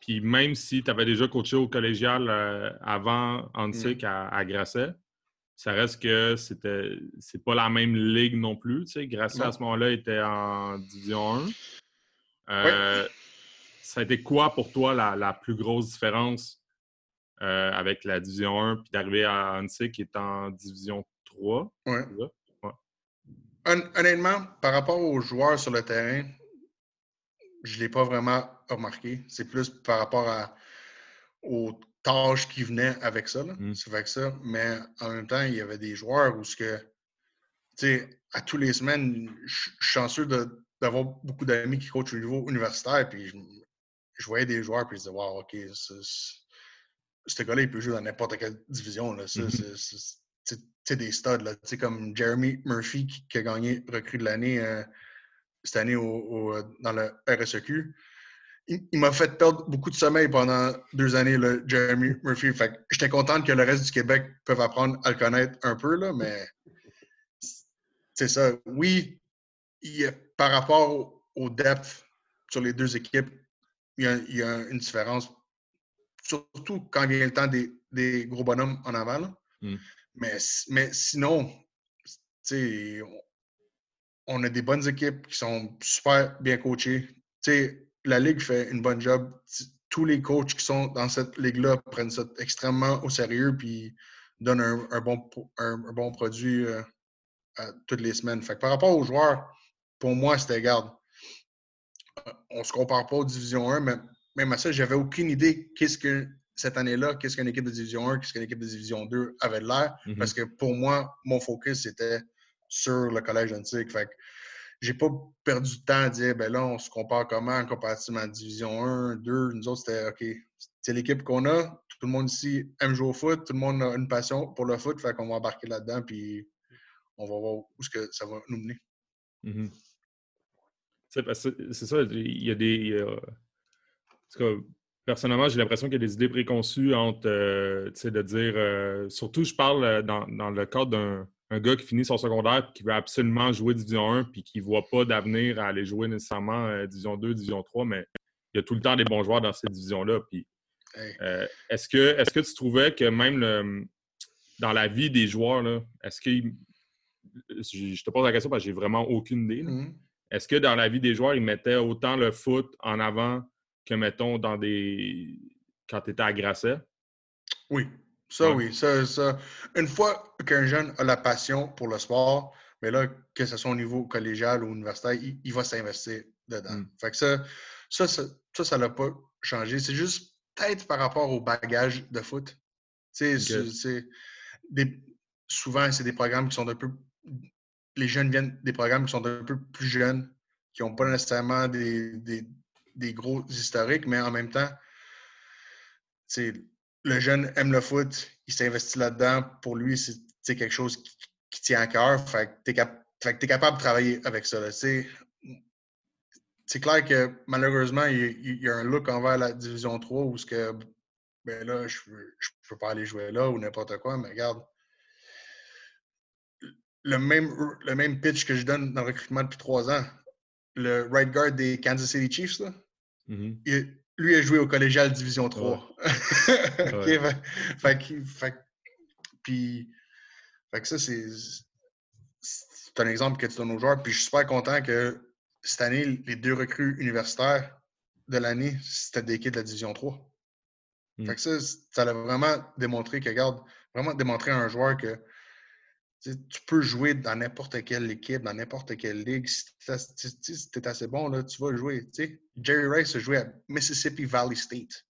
Puis même si tu avais déjà coaché au collégial euh, avant Antique mmh. à, Grasset, ça reste que c'était c'est pas la même ligue non plus. Grasset à ce moment-là était en Division 1. Euh, ça a été quoi pour toi la, plus grosse différence euh, avec la Division 1 puis d'arriver à Antique qui est en Division 3? Honnêtement, par rapport aux joueurs sur le terrain, je ne l'ai pas vraiment remarqué. C'est plus par rapport aux tâches qui venaient avec ça. Mmh. C'est avec ça. Mais en même temps, il y avait des joueurs où ce que, tu sais, à tous les semaines, je suis chanceux d'avoir beaucoup d'amis qui coachent au niveau universitaire. Puis je, voyais des joueurs, puis je disais, wow, OK, ce gars-là, il peut jouer dans n'importe quelle division. Là. Mmh c'est des studs, là, comme Jeremy Murphy qui, a gagné recrue de l'année euh, cette année au, dans le RSEQ. Il, m'a fait perdre beaucoup de sommeil pendant deux années, Jeremy Murphy. Fait j'étais content que le reste du Québec peuvent apprendre à le connaître un peu, là, mais c'est ça. Oui, par rapport au, depth sur les deux équipes, il y, a, une différence. Surtout quand vient le temps des, gros bonhommes en avant. Mais, mais sinon, on a des bonnes équipes qui sont super bien coachées. la Ligue fait une bonne job. Tous les coachs qui sont dans cette Ligue-là prennent ça extrêmement au sérieux puis donnent un, bon, un, bon produit euh, toutes les semaines. Fait par rapport aux joueurs, pour moi, c'était garde. On ne se compare pas aux Division 1, mais même à ça, j'avais aucune idée qu'est-ce que cette année-là, qu'est-ce qu'une équipe de Division 1, qu'est-ce qu'une équipe de Division 2 avait de l'air? Mm-hmm. Parce que pour moi, mon focus, c'était sur le collège antique. Fait que j'ai pas perdu de temps à dire, ben là, on se compare comment comparativement à Division 1, 2. Nous autres, c'était OK. C'est l'équipe qu'on a. Tout le monde ici aime jouer au foot. Tout le monde a une passion pour le foot. Fait qu'on va embarquer là-dedans. Puis on va voir où ce que ça va nous mener. Mm-hmm. C'est ça, il y a des personnellement, j'ai l'impression qu'il y a des idées préconçues entre, euh, tu sais, de dire, euh, surtout, je parle euh, dans, le cadre d'un gars qui finit son secondaire et qui veut absolument jouer Division 1 puis qui ne voit pas d'avenir à aller jouer nécessairement Division 2, Division 3, mais il y a tout le temps des bons joueurs dans cette division-là. Puis, est-ce que, est que tu trouvais que même dans la vie des joueurs, est-ce que, je te pose la question parce que j'ai vraiment aucune idée, mm-hmm. est-ce que dans la vie des joueurs, ils mettaient autant le foot en avant que, mettons, dans des. quand tu étais à Grasset? Oui, ça, oui. Ça, ça. Une fois qu'un jeune a la passion pour le sport, mais là, que ce soit au niveau collégial ou universitaire, il, va s'investir dedans. Hmm. Fait que ça, ça, ça, ça l'a pas changé. C'est juste peut-être par rapport au bagage de foot. Tu sais, souvent, c'est des programmes qui sont un peu. Les jeunes viennent des programmes qui sont un peu plus jeunes, qui n'ont pas nécessairement des, des gros historiques, mais en même temps, le jeune aime le foot, il s'investit là-dedans. Pour lui, c'est quelque chose qui, tient à cœur. Fait que tu es, capable de travailler avec ça. C'est clair que malheureusement, il, y a un look envers la Division 3 où ce que ben là, je ne peux pas aller jouer là ou n'importe quoi, mais regarde, le même, le même pitch que je donne dans le recrutement depuis trois ans, le right guard des Kansas City Chiefs, là, Il- lui a joué au collégial Division 3. Ok, Ouais. fait- fait que- fait que- puis, fait que ça, c'est c'est un exemple que tu donnes aux joueurs. Puis je suis super content que cette année, les deux recrues universitaires de l'année, c'était des kids de la Division 3. Mm. Fait que ça, ça a vraiment démontré que, regarde, vraiment démontré à un joueur que tu peux jouer dans n'importe quelle équipe, dans n'importe quelle ligue. Si tu es assez bon, là, tu vas jouer. Jerry Rice a joué à Mississippi Valley State.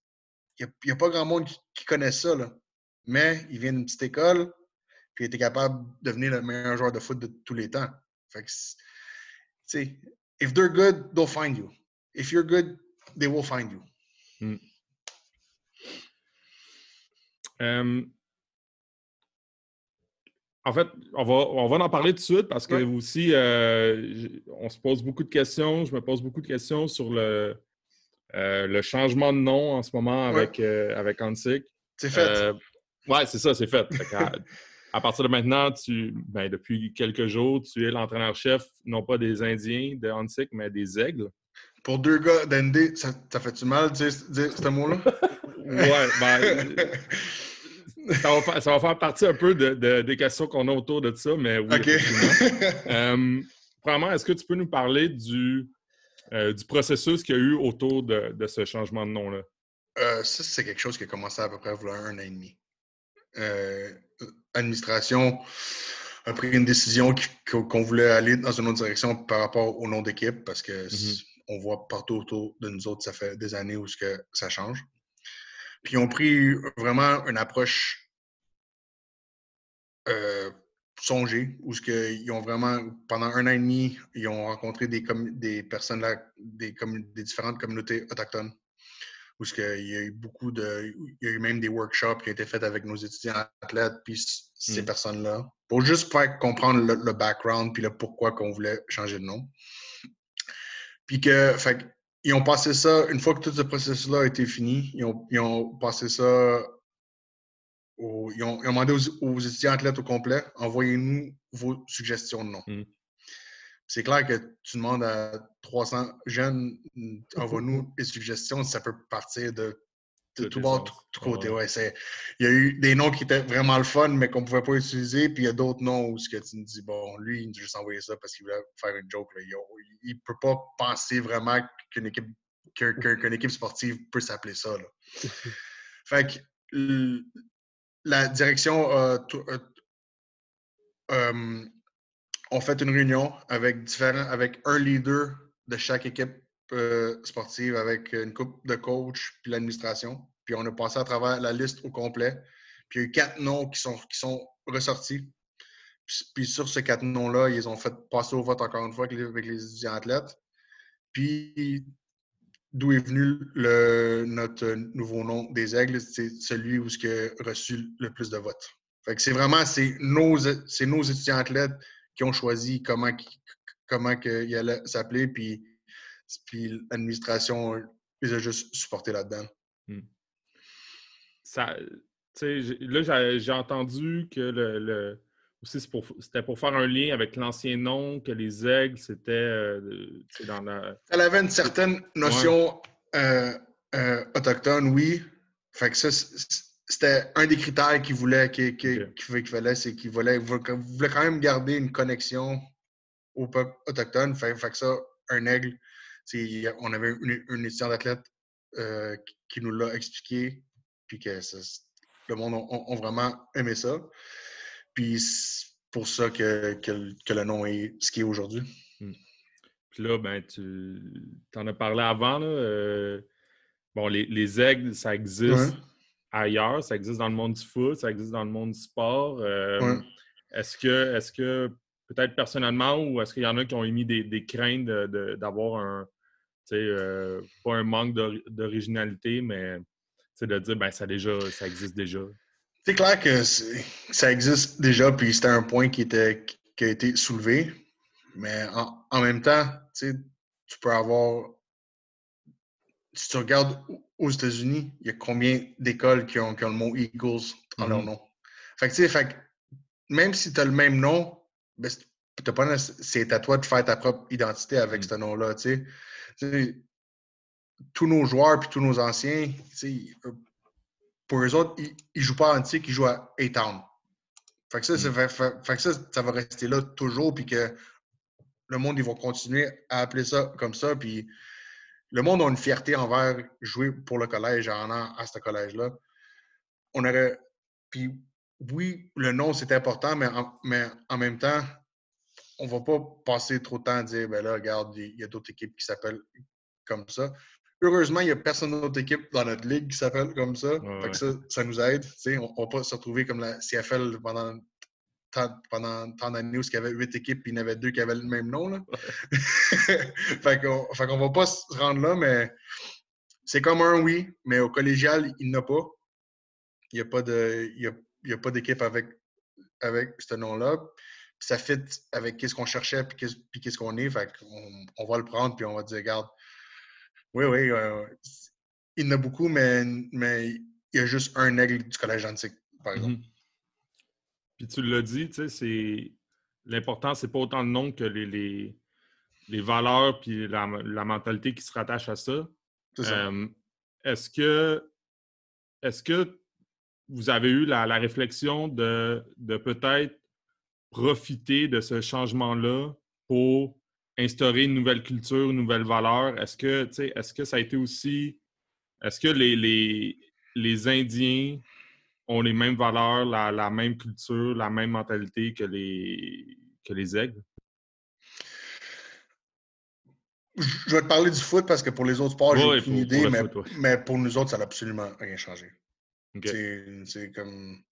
Il n'y a, pas grand monde qui, connaît ça. Là. Mais il vient d'une petite école, puis il était capable de devenir le meilleur joueur de foot de tous les temps. Fait que, c'est- tu sais, if they're good, they'll find you. If you're good, they will find you. Euh, en fait, on va, on va en parler tout de suite parce que Ouais. aussi, euh, on se pose beaucoup de questions. Je me pose beaucoup de questions sur le, euh, le changement de nom en ce moment Ouais. avec, euh, avec Hansik. C'est fait. Ouais, c'est ça, c'est fait. À, partir de maintenant, tu, ben, depuis quelques jours, tu es l'entraîneur-chef, non pas des Indiens de Hansik, mais des Aigles. Pour deux gars d'ND, ça, ça fait-tu mal de dire, dire ce mot-là? Ouais, ben, ça, va faire, ça va faire partie un peu de- de- des questions qu'on a autour de ça, mais oui. OK. Euh, premièrement, est-ce que tu peux nous parler du, euh, du processus qu'il y a eu autour de, de ce changement de nom-là? Euh, ça, c'est quelque chose qui a commencé à peu près voilà un an et demi. L'administration a pris une décision qu'on voulait aller dans une autre direction par rapport au nom d'équipe parce que Mhm. on voit partout autour de nous autres, ça fait des années où ce que ça change. Puis ils ont pris vraiment une approche euh, songée où ce que ils ont vraiment, pendant un an et demi, ils ont rencontré des, personnes là, des, différentes communautés autochtones où ce que il y a eu beaucoup de. Il y a eu même des workshops qui ont été faits avec nos étudiants athlètes, puis ces Mm. personnes-là, pour juste faire comprendre le, le background, puis le pourquoi qu'on voulait changer de nom. Puis que, fait ils ont passé ça, une fois que tout ce processus-là a été fini, ils ont, ils ont passé ça, au- ils, ont, ils ont demandé aux, aux étudiants athlètes au complet, envoyez-nous vos suggestions de nom. Mm. C'est clair que tu demandes à 300 jeunes, envoie-nous des suggestions, ça peut partir de, de tout côté. Ouais. C'est- il y a eu des noms qui étaient vraiment le fun, mais qu'on ne pouvait pas utiliser, puis il y a d'autres noms où ce que tu me dis, bon, lui, il nous a juste envoyé ça parce qu'il voulait faire une joke. là. Il ne peut pas penser vraiment qu'une équipe, équipe sportive peut s'appeler ça. là. fait que la direction a euh, ont fait une réunion avec différents, avec un leader de chaque équipe euh, sportive, avec une coupe de coach puis l'administration. Puis on a passé à travers la liste au complet. Puis il y a eu quatre noms qui sont, qui sont ressortis. Puis, sur ces quatre noms-là, ils ont fait passer au vote encore une fois avec les, étudiants athlètes. Puis d'où est venu notre nouveau nom des Aigles, c'est celui où ce qui a reçu le plus de votes. Fait que c'est vraiment c'est nos, nos étudiants athlètes qui ont choisi comment, comment que il allait s'appeler, puis, puis l'administration les a juste supportés là-dedans. Ça, j'ai- là, j'ai- entendu que le, le- pour- c'était pour faire un lien avec l'ancien nom, que les aigles, c'était euh, dans la. Elle avait une certaine notion euh, euh, autochtone, oui. Fait que ça, c'était un des critères qu'il voulait, qu'il qu'il fallait, c'est qu'il voulait, voulait quand même garder une connexion au peuple autochtone. Fait, fait que ça, un aigle, on avait une, une étudiante d'athlète euh, qui- nous l'a expliqué, puis que ça- le monde a, a vraiment aimé ça. Puis c'est pour ça que, que le- que le nom est ce qu'il est aujourd'hui. Puis là, ben, tu en as parlé avant. Là, euh, bon, les, les aigles, ça existe Ouais. ailleurs, ça existe dans le monde du foot, ça existe dans le monde du sport. Euh, Ouais. Est-ce que, est-ce que peut-être personnellement, ou est-ce qu'il y en a qui ont émis des, des craintes de- de- d'avoir un, euh, pas un manque d'ori- d'originalité, mais de dire, ben, ça, déjà, ça existe déjà. C'est clair que ça existe déjà, puis c'était un point qui, était, qui a été soulevé. Mais en, en même temps, tu peux avoir si tu regardes aux États-Unis, il y a combien d'écoles qui ont, le mot Eagles dans leur Mhm. nom? Fait que, fait même si tu as le même nom, ben, c'est à toi de faire ta propre identité avec Mhm. ce nom-là, Tous nos joueurs puis tous nos anciens, euh, pour eux autres, ils, ils jouent pas à Antique, ils jouent à A-Town. Fait que ça, ça fait- fait- fait que ça, ça va rester là toujours, puis que le monde, ils vont continuer à appeler ça comme ça, puis le monde a une fierté envers jouer pour le collège en allant à ce collège-là. On aurait. Puis oui, le nom, c'est important, mais en, mais en même temps, on va pas passer trop de temps à dire ben là, regarde, il y a d'autres équipes qui s'appellent comme ça. Heureusement, il n'y a personne d'autre équipe dans notre ligue qui s'appelle comme ça. Ouais, Fait que ça, ça nous aide. On ne va pas se retrouver comme la CFL pendant tant, pendant tant d'années où il y avait huit équipes et il y en avait deux qui avaient le même nom. Là. fait qu'on fait qu'on va pas se rendre là, mais c'est comme un oui, mais au collégial, il n'y en a pas. Il n'y a pas de. Il y a, il y a pas d'équipe avec, avec ce nom-là. Ça fit avec qu'est-ce qu'on cherchait puis qu'est-ce qu'on est. Fait qu'on on va le prendre puis on va dire, regarde, oui, oui, euh, il y en a beaucoup, mais, mais il y a juste un aigle du collège antique, par exemple. Mhm. Puis tu l'as dit, tu sais, c'est. L'important, c'est pas autant le nom que les, les, les valeurs puis la, la mentalité qui se rattache à ça. Euh, est-ce que est-ce que vous avez eu la, la réflexion de, de peut-être profiter de ce changement-là pour instaurer une nouvelle culture, une nouvelle valeur? Est-ce que, est-ce que ça a été aussi. Est-ce que les, les, les Indiens ont les mêmes valeurs, la, la même culture, la même mentalité que les, que les aigles? Je vais te parler du foot parce que pour les autres sports, j'ai aucune pour- idée, pour mais, foot, ouais. mais pour nous autres, ça n'a absolument rien changé. C'est comme.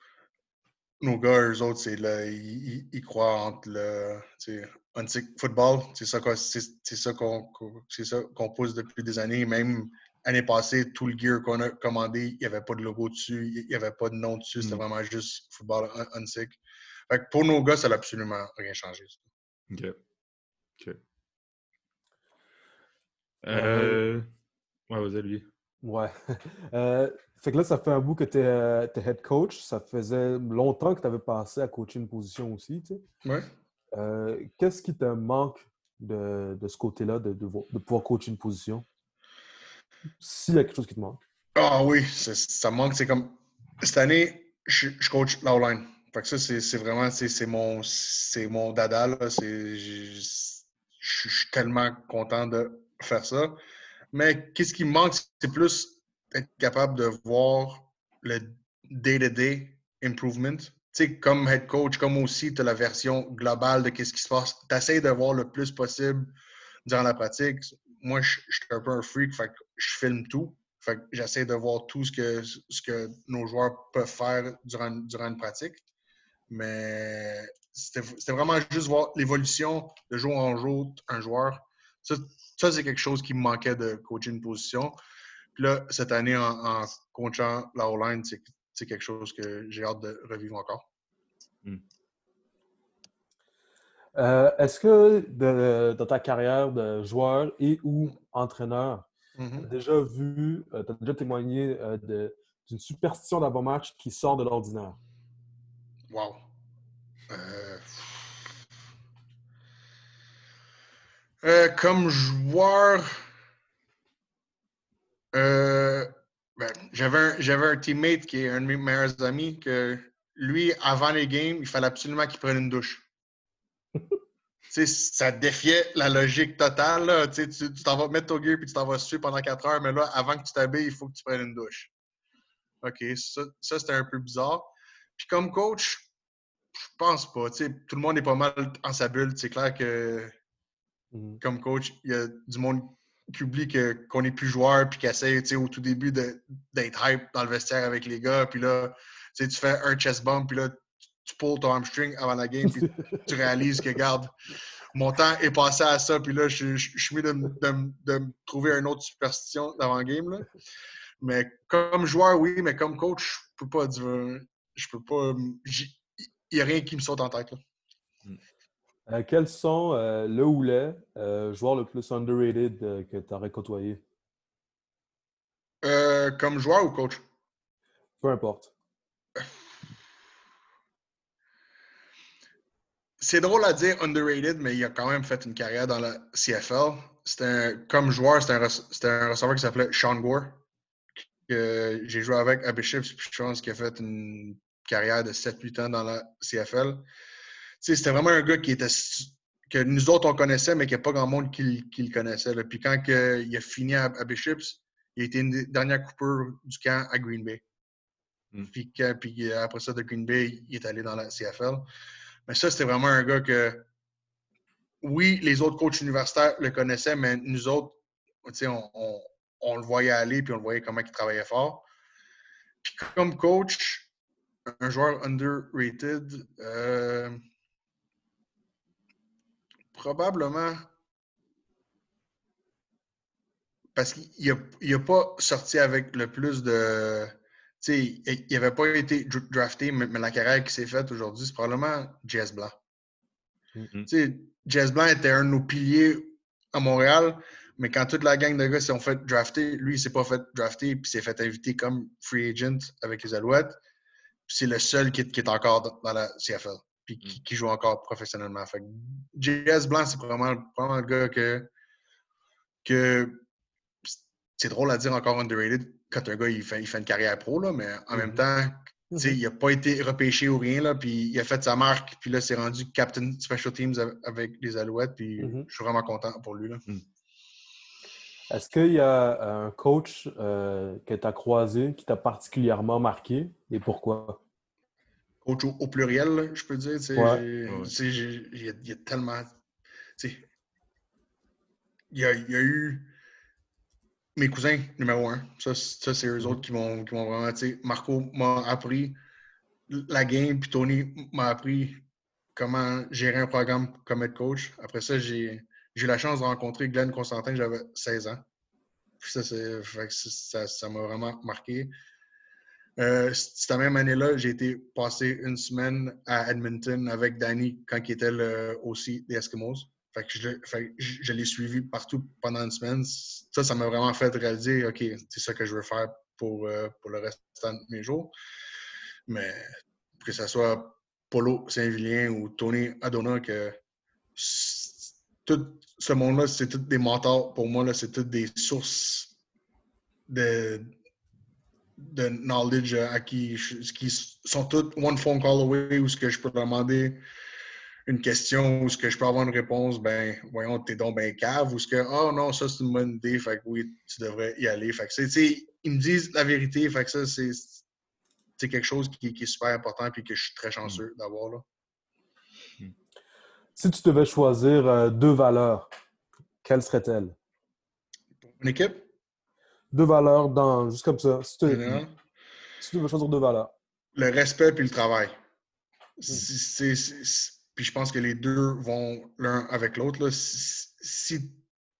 Nos gars, eux autres, c'est là, ils, ils- ils croient entre le tu sais, antique football. C'est ça qu'on c'est- c'est ça qu'on qu'on- c'est ça qu'on pousse depuis des années. Même l'année passée, tout le gear qu'on a commandé, il n'y avait pas de logo dessus, il n'y avait pas de nom dessus. C'était Mm. vraiment juste football un- antique. Fait que pour nos gars, ça n'a absolument rien changé. OK. OK. Euh... Ouais, vas-y, lui. Ouais. Euh, fait que là, ça fait un bout que tu es, head coach. Ça faisait longtemps que tu avais passé à coacher une position aussi. tu sais. Ouais. Euh, Qu'est-ce qui te manque de, de ce côté-là, de, de, vo- de pouvoir coacher une position? S'il y a quelque chose qui te manque. Ah oui, ça manque. C'est comme cette année, je, je coach l'outline. Fait que ça, c'est vraiment c'est mon, mon dada. là. Je je suis tellement content de faire ça. Mais qu'est-ce qui me manque, c'est plus être capable de voir le day-to-day improvement. Comme head coach, comme aussi, tu as la version globale de qu'est-ce qui se passe. Tu essaies de voir le plus possible durant la pratique. Moi, je suis un peu un freak, fait que je filme tout. Fait que j'essaie de voir tout ce que, ce que nos joueurs peuvent faire durant, durant une pratique. Mais c'était vraiment juste voir l'évolution de jour en jour un joueur. Ça, ça, c'est quelque chose qui me manquait de coacher une position. Puis là, cette année, en, en coachant la O-line, c'est c'est quelque chose que j'ai hâte de revivre encore. Euh, Est-ce que de- dans ta carrière de joueur et ou entraîneur, tu Mhm. as déjà vu, tu as déjà témoigné euh, d'une superstition d'avant-match qui sort de l'ordinaire? Wow. Euh, euh, comme joueur, euh, ben, j'avais un, j'avais un teammate qui est un de mes meilleurs amis que lui, avant les games, il fallait absolument qu'il prenne une douche. Ça défiait la logique totale. là. Tu t'en vas mettre ton gear puis tu t'en vas suer pendant 4 heures, mais là, avant que tu t'habilles, il faut que tu prennes une douche. OK, ça, ça c'était un peu bizarre. Puis comme coach, je pense pas. Tout le monde est pas mal en sa bulle. C'est clair que Mhm. comme coach, il y a du monde oublie que- qu'on n'est plus joueur puis qui essaie au tout début d'être hype dans le vestiaire avec les gars. Puis là, tu fais un chest bump, puis là, tu pulls ton hamstring avant la game, puis tu réalises que, regarde, mon temps est passé à ça, puis là, je, suis mieux de, de de me trouver une autre superstition d'avant-game. Mais comme joueur, oui, mais comme coach, je peux pas dire. Je peux pas. Il n'y a rien qui me saute en tête. Là. Euh, quels sont euh, le ou les euh, joueurs le plus underrated que tu aurais côtoyé? comme joueur ou coach? Peu importe. C'est drôle à dire underrated, mais il a quand même fait une carrière dans la CFL. Un, comme joueur, c'était un, un, receveur qui s'appelait Sean Gore. Que j'ai joué avec à Bishops, puis je pense qu'il a fait une carrière de 7-8 ans dans la CFL. C'était vraiment un gars qui était que nous autres, on connaissait, mais qu'il n'y a pas grand monde qui, le connaissait. Puis quand il a fini à, Bishops, il a été une dernière coupure du camp à Green Bay. Hmm. Puis, puis, après ça, de Green Bay, il est allé dans la CFL. Mais ça, c'était vraiment un gars que, oui, les autres coachs universitaires le connaissaient, mais nous autres, on, on, on, le voyait aller, puis on le voyait comment il travaillait fort. Puis comme coach, un joueur underrated, euh, probablement parce qu'il n'a pas sorti avec le plus de sais, il n'avait pas été drafté, mais, la carrière qui s'est faite aujourd'hui, c'est probablement Jazz Blanc. Mm-hmm. Tu Jazz Blanc était un de nos piliers à Montréal, mais quand toute la gang de gars s'est fait drafter, lui, il s'est pas fait drafter, puis s'est fait inviter comme free agent avec les Alouettes. C'est le seul qui, est encore dans la CFL, puis qui, mm. joue encore professionnellement. Fait Jazz Blanc, c'est probablement, probablement, le gars que, que c'est drôle à dire encore underrated quand un gars il fait, il fait une carrière pro, là, mais en même mm-hmm. temps, mm-hmm. il n'a pas été repêché ou rien, là, puis il a fait sa marque, puis là, c'est rendu Captain Special Teams avec les Alouettes, puis mm-hmm. je suis vraiment content pour lui. Là. Mm. Est-ce qu'il y a un coach euh, que tu as croisé qui t'a particulièrement marqué et pourquoi? Coach au, pluriel, je peux dire. Il y, a tellement. Il y a, il y a eu mes cousins, numéro un. Ça, c'est eux autres qui m'ont vraiment. Marco m'a appris la game, puis Tony m'a appris comment gérer un programme comme head coach. Après ça, j'ai eu la chance de rencontrer Glenn Constantin, j'avais 16 ans. ça, ça m'a vraiment marqué. Euh, cette même année-là, j'ai été passer une semaine à Edmonton avec Danny quand il était aussi des Eskimos. Fait je, l'ai suivi partout pendant une semaine. Ça, ça m'a vraiment fait réaliser, OK, c'est ça que je veux faire pour, euh, pour le restant de mes jours. Mais que ce soit Polo Saint-Vilien ou Tony Adona, que tout ce monde-là, c'est tous des mentors pour moi, c'est toutes des sources de, de knowledge à qui, qui sont toutes one phone call away ou ce que je peux demander une question où ce que je peux avoir une réponse, ben voyons, t'es donc ben cave, ou ce que oh non, ça c'est une bonne idée, fait que oui, tu devrais y aller. Fait que c'est, ils me disent la vérité, fait que ça, c'est quelque chose qui, est super important et que je suis très chanceux mm. d'avoir là. Si tu devais choisir euh, deux valeurs, quelles seraient-elles? une équipe? Deux valeurs dans. juste comme ça. Si tu, si tu devais choisir deux valeurs. Le respect et le travail. Mm. C'est puis je pense que les deux vont l'un avec l'autre. Si,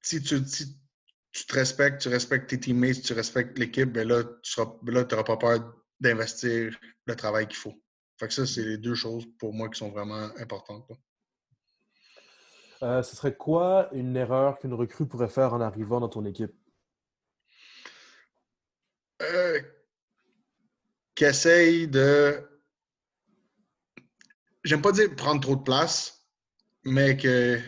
si, tu, tu te respectes, tu respectes tes teammates, tu respectes l'équipe, ben là, tu n'auras ben pas peur d'investir le travail qu'il faut. Fait que ça, c'est les deux choses pour moi qui sont vraiment importantes. Euh, ce serait quoi une erreur qu'une recrue pourrait faire en arrivant dans ton équipe? Euh, Qu'essaye de j'aime pas dire prendre trop de place, mais que, tu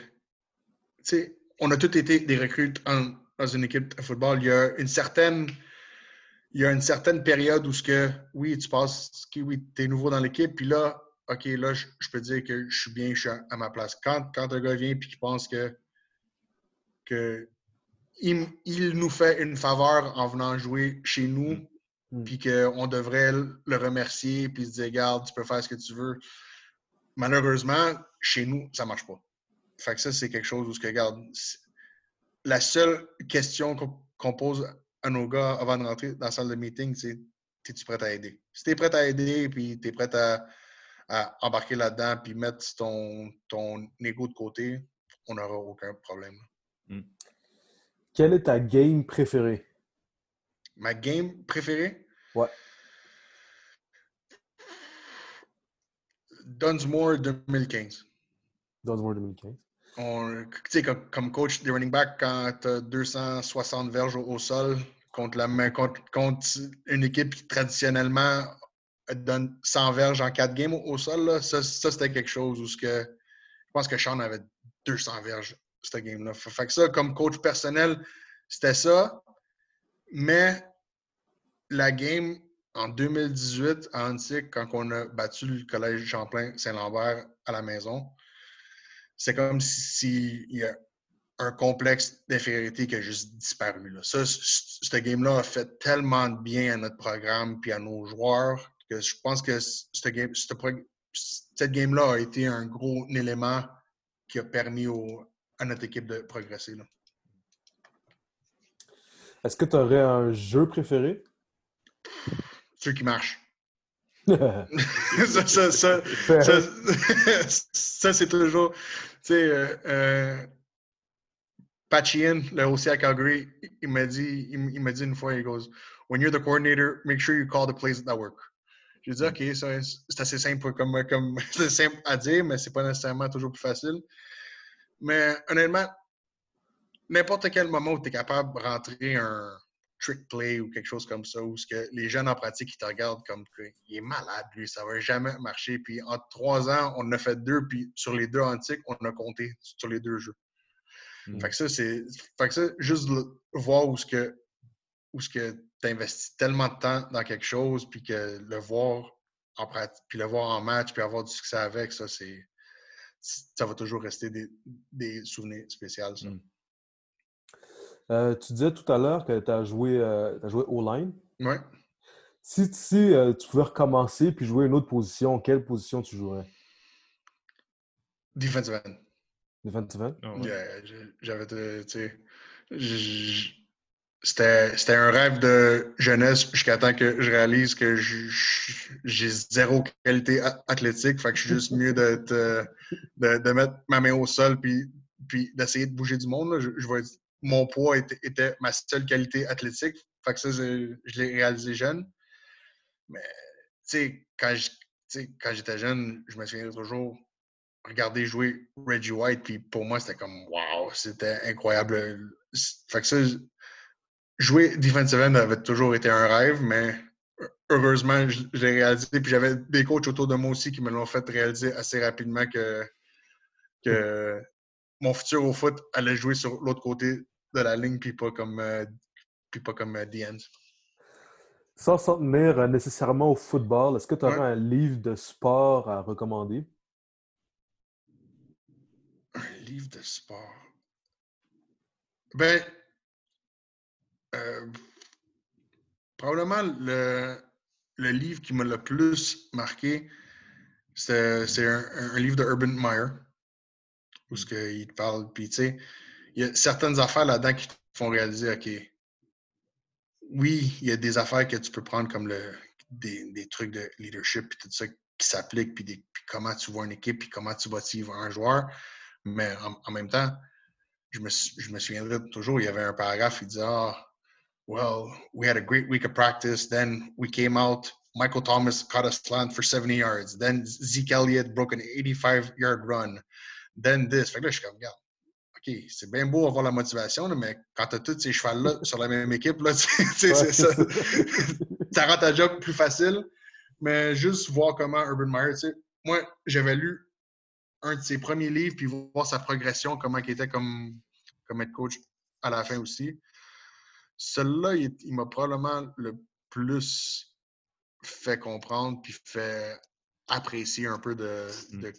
sais, on a tous été des recrutes dans une équipe de football. Il y a une certaine, il y a une certaine période où ce que, oui, tu passes, oui, tu es nouveau dans l'équipe, puis là, OK, là, je, peux dire que je suis bien, je suis à, ma place. Quand, quand un gars vient et qu'il pense que, que il, nous fait une faveur en venant jouer chez nous, mm. Mm. puis qu'on devrait le remercier, puis se dire, regarde, tu peux faire ce que tu veux malheureusement, chez nous, ça ne marche pas. Fait que ça, c'est quelque chose où, que, regarde, la seule question qu'on pose à nos gars avant de rentrer dans la salle de meeting, c'est es-tu prêt à aider? Si tu es prêt à aider puis tu es prêt à, embarquer là-dedans puis mettre ton, ton ego de côté, on n'aura aucun problème. Hmm. Quelle est ta game préférée? Ma game préférée? Ouais. Dunsmore 2015. Dunsmore 2015. On, comme, comme, coach des running back, quand tu as 260 verges au, sol, contre, la contre, contre une équipe qui traditionnellement donne 100 verges en 4 games au, sol, là, ça, ça c'était quelque chose où ce que, je pense que Sean avait 200 verges, cette game-là. Fait que ça, comme coach personnel, c'était ça. Mais la game en 2018 à Antique, quand on a battu le Collège Champlain-Saint-Lambert à la maison, c'est comme s'il y a un complexe d'infériorité qui a juste disparu. Là. Ça, ce game-là a fait tellement de bien à notre programme puis à nos joueurs que je pense que cette game-là a été un gros élément qui a permis à notre équipe de progresser. Est-ce que tu aurais un jeu préféré? Ceux qui marchent. ça, ça, ça, ça c'est toujours. Tu sais, euh, euh le OC à Calgary, il m'a dit, il, m'a dit une fois, il goes, When you're the coordinator, make sure you call the plays that work. J'ai dit, OK, c'est assez simple comme, simple à dire, mais c'est pas nécessairement toujours plus facile. Mais honnêtement, n'importe quel moment où tu es capable de rentrer un trick play ou quelque chose comme ça, où que les jeunes en pratique, ils te regardent comme il est malade, lui, ça va jamais marcher. Puis en trois ans, on en a fait deux, puis sur les deux antiques, on a compté sur les deux jeux. Mm. Fait que ça, c'est. Fait que ça, juste voir où ce que où ce que tu investis tellement de temps dans quelque chose, puis que le voir en pratique, puis le voir en match, puis avoir du succès avec, ça, c'est. Ça va toujours rester des, des souvenirs spéciaux, ça. Mm. Euh, tu disais tout à l'heure que tu as joué, euh, as joué O-line. Oui. Si, si euh, tu pouvais recommencer puis jouer une autre position, quelle position tu jouerais? Defensive end. Defensive end? Oh, J'avais, tu sais, c'était un rêve de jeunesse jusqu'à temps que je réalise que j'ai zéro qualité athlétique. Fait que je suis juste mieux de, de, mettre ma main au sol puis, puis d'essayer de bouger du monde. Je, je, vais mon poids était, ma seule qualité athlétique. Fait que ça, je, l'ai réalisé jeune. Mais, tu sais, quand j'étais jeune, je me souviens toujours regarder jouer Reggie White, puis pour moi, c'était comme wow, c'était incroyable. Fait que ça, jouer defensive end avait toujours été un rêve, mais heureusement, je, l'ai réalisé. Puis j'avais des coachs autour de moi aussi qui me l'ont fait réaliser assez rapidement que, que mon futur au foot allait jouer sur l'autre côté de la ligne, puis pas comme, euh, puis pas comme euh, the Sans s'en tenir euh, nécessairement au football, est-ce que tu aurais un livre de sport à recommander? Un livre de sport. Ben, probablement le, le, livre qui m'a le plus marqué, c'est un, livre de Urban Meyer, où ce il te parle, puis tu sais, il y a certaines affaires là-dedans qui te font réaliser, OK, oui, il y a des affaires que tu peux prendre comme le, des, des trucs de leadership et tout ça qui s'appliquent, puis, puis, comment tu vois une équipe, puis comment tu motives un joueur. Mais en, même temps, je me, je me souviendrai toujours, il y avait un paragraphe qui disait Ah, well, we had a great week of practice. Then we came out. Michael Thomas caught a slant for 70 yards. Then Zeke Elliott broke an 85 yard run. Then this. Fait que là, je suis comme, regarde, OK, c'est bien beau avoir la motivation, mais quand tu as tous ces chevals-là sur la même équipe, là, c'est ça. ça rend ta job plus facile. Mais juste voir comment Urban Meyer, tu sais, moi, j'avais lu un de ses premiers livres, puis voir sa progression, comment il était comme, comme head coach à la fin aussi. Celui-là, il, m'a probablement le plus fait comprendre, puis fait apprécier un peu de, mm. de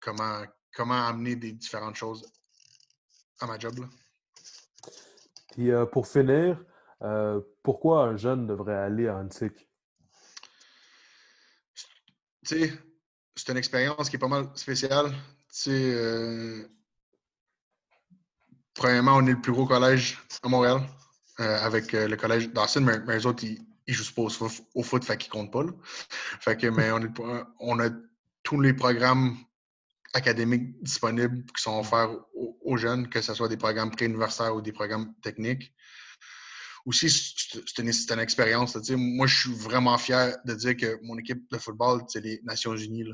comment, comment amener des différentes choses à ma job. Là. Puis euh, pour finir, euh, pourquoi un jeune devrait aller à Antic? Tu sais, c'est une expérience qui est pas mal spéciale. Tu sais, euh, premièrement, on est le plus gros collège à Montréal, avec le collège Dawson, mais, les autres, ils, ne jouent pas au, foot, fait qu'ils comptent pas. Fait que, mais on, a tous les programmes académiques disponibles qui sont offerts aux, jeunes, que ce soit des programmes préuniversitaires ou des programmes techniques. Aussi, c'est une, expérience. moi, je suis vraiment fier de dire que mon équipe de football, c'est les Nations Unies.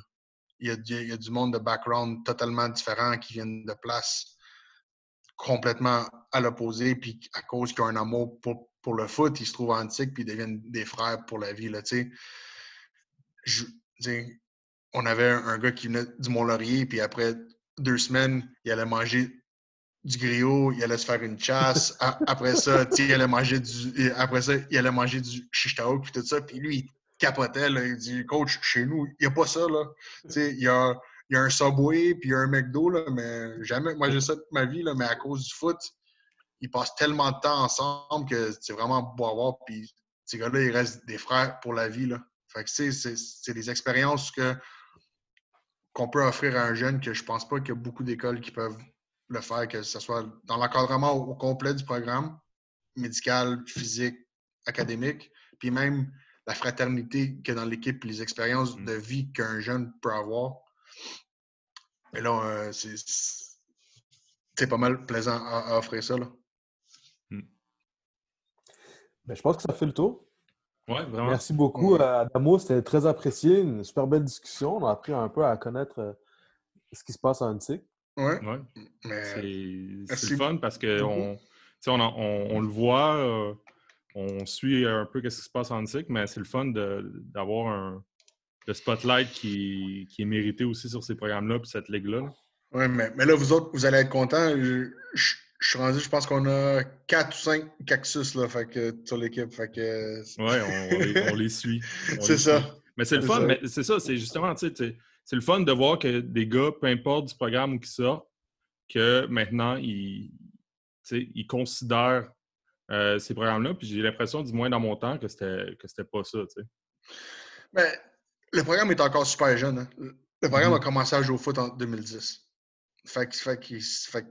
Il, y a, il, y a, du monde de background totalement différent qui viennent de places complètement à l'opposé, puis à cause qu'ils ont un amour pour, pour le foot, ils se trouvent antiques, puis ils deviennent des frères pour la vie. Là, on avait un, gars qui venait du Mont-Laurier, puis après deux semaines, il allait manger du griot, il allait se faire une chasse. après ça, il allait manger du. Après ça, il allait manger du puis tout ça. Puis lui, il capotait, il dit Coach, chez nous, il n'y a pas ça, là. il y a, il y a un Subway, puis il y a un McDo, là, mais jamais. Moi, j'ai ça toute ma vie, là, mais à cause du foot, ils passent tellement de temps ensemble que c'est vraiment beau à voir. Puis ces gars-là, ils restent des frères pour la vie, là. Fait que, c'est des expériences que qu'on peut offrir à un jeune que je pense pas qu'il y a beaucoup d'écoles qui peuvent le faire, que ce soit dans l'encadrement au, complet du programme, médical, physique, académique, puis même la fraternité qu'il y a dans l'équipe, les expériences mm. de vie qu'un jeune peut avoir. Et là, euh, c'est pas mal plaisant à, offrir ça. Là. Mm. Ben, je pense que ça fait le tour. Ouais, vraiment. Merci beaucoup, Adamo. C'était très apprécié. Une super belle discussion. On a appris un peu à connaître euh, ce qui se passe en Antique. Ouais. C'est le fun parce qu'on on, on, le voit, euh, on suit un peu ce qui se passe en Antique, mais c'est le fun d'avoir un le spotlight qui, qui, est mérité aussi sur ces programmes-là et cette ligue-là. Oui, mais, mais, là, vous autres, vous allez être contents je suis rendu, je pense qu'on a quatre ou cinq cactus là, fait que, sur l'équipe. Fait que... Oui, on, les suit. C'est ça. Mais c'est le fun, mais c'est ça, c'est justement, tu sais, c'est le fun de voir que des gars, peu importe du programme où ils sortent, que maintenant, ils, ils considèrent euh, ces programmes-là. Puis j'ai l'impression, du moins dans mon temps, que c'était, que c'était pas ça, tu sais. Mais le programme est encore super jeune. Hein. Le programme mm-hmm. a commencé à jouer au foot en 2010. Fait que, fait, que, fait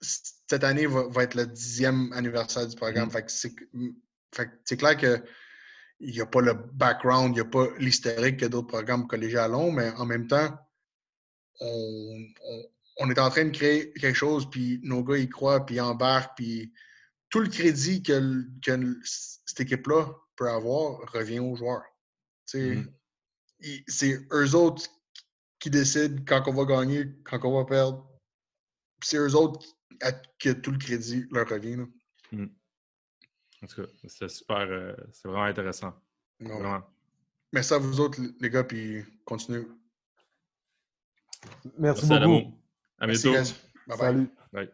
cette année va, être le dixième anniversaire du programme. Mm. c'est clair qu'il n'y a pas le background, il n'y a pas l'historique que d'autres programmes collégiales ont, mais en même temps, on, est en train de créer quelque chose, puis nos gars y croient, puis ils embarquent, puis tout le crédit que, cette équipe-là peut avoir revient aux joueurs. Mm. C'est eux autres qui décident quand on va gagner, quand on va perdre. C'est eux autres que tout le crédit leur revient. Hmm. En tout cas, c'est super, euh, c'est vraiment intéressant. Vraiment. Merci à vous autres, les gars, puis continuez. Merci, beaucoup. À, bientôt. Salut. Bye.